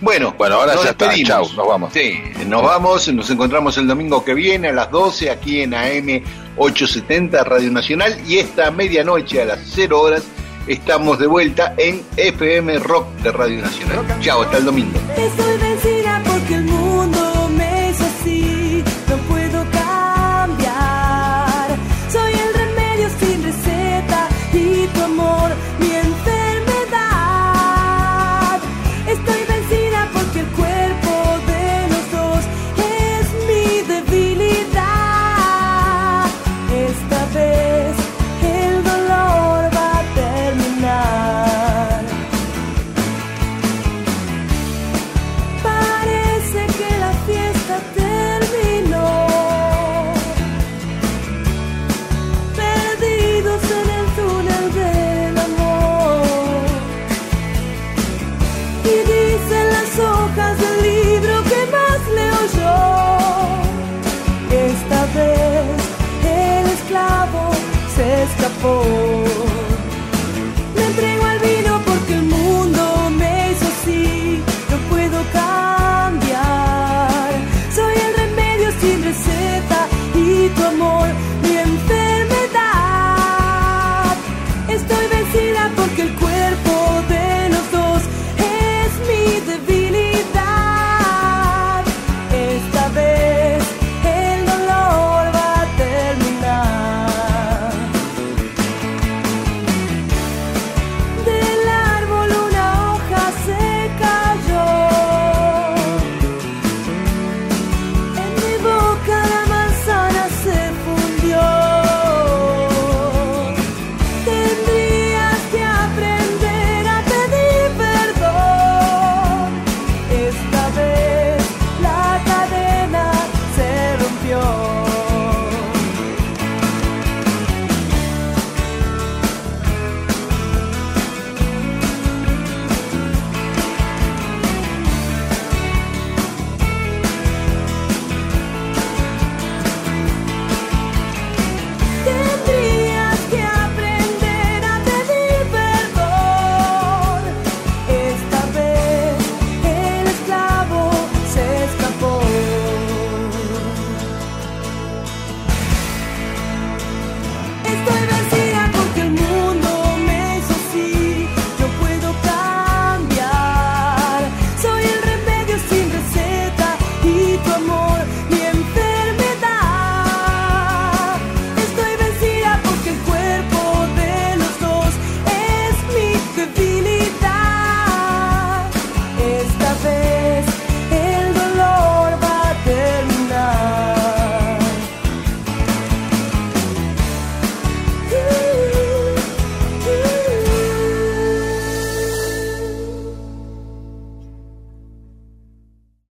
Bueno, Bueno, ahora nos ya está. despedimos. Chau, nos vamos. Sí, nos vamos, nos encontramos el domingo que viene a las 12 aquí en AM 870 Radio Nacional y esta medianoche a las 0 horas estamos de vuelta en FM Rock de Radio Nacional. Chao, hasta el domingo. Estoy vencida porque el mundo me hizo así, no puedo cambiar. Soy el remedio sin receta y tu amor mi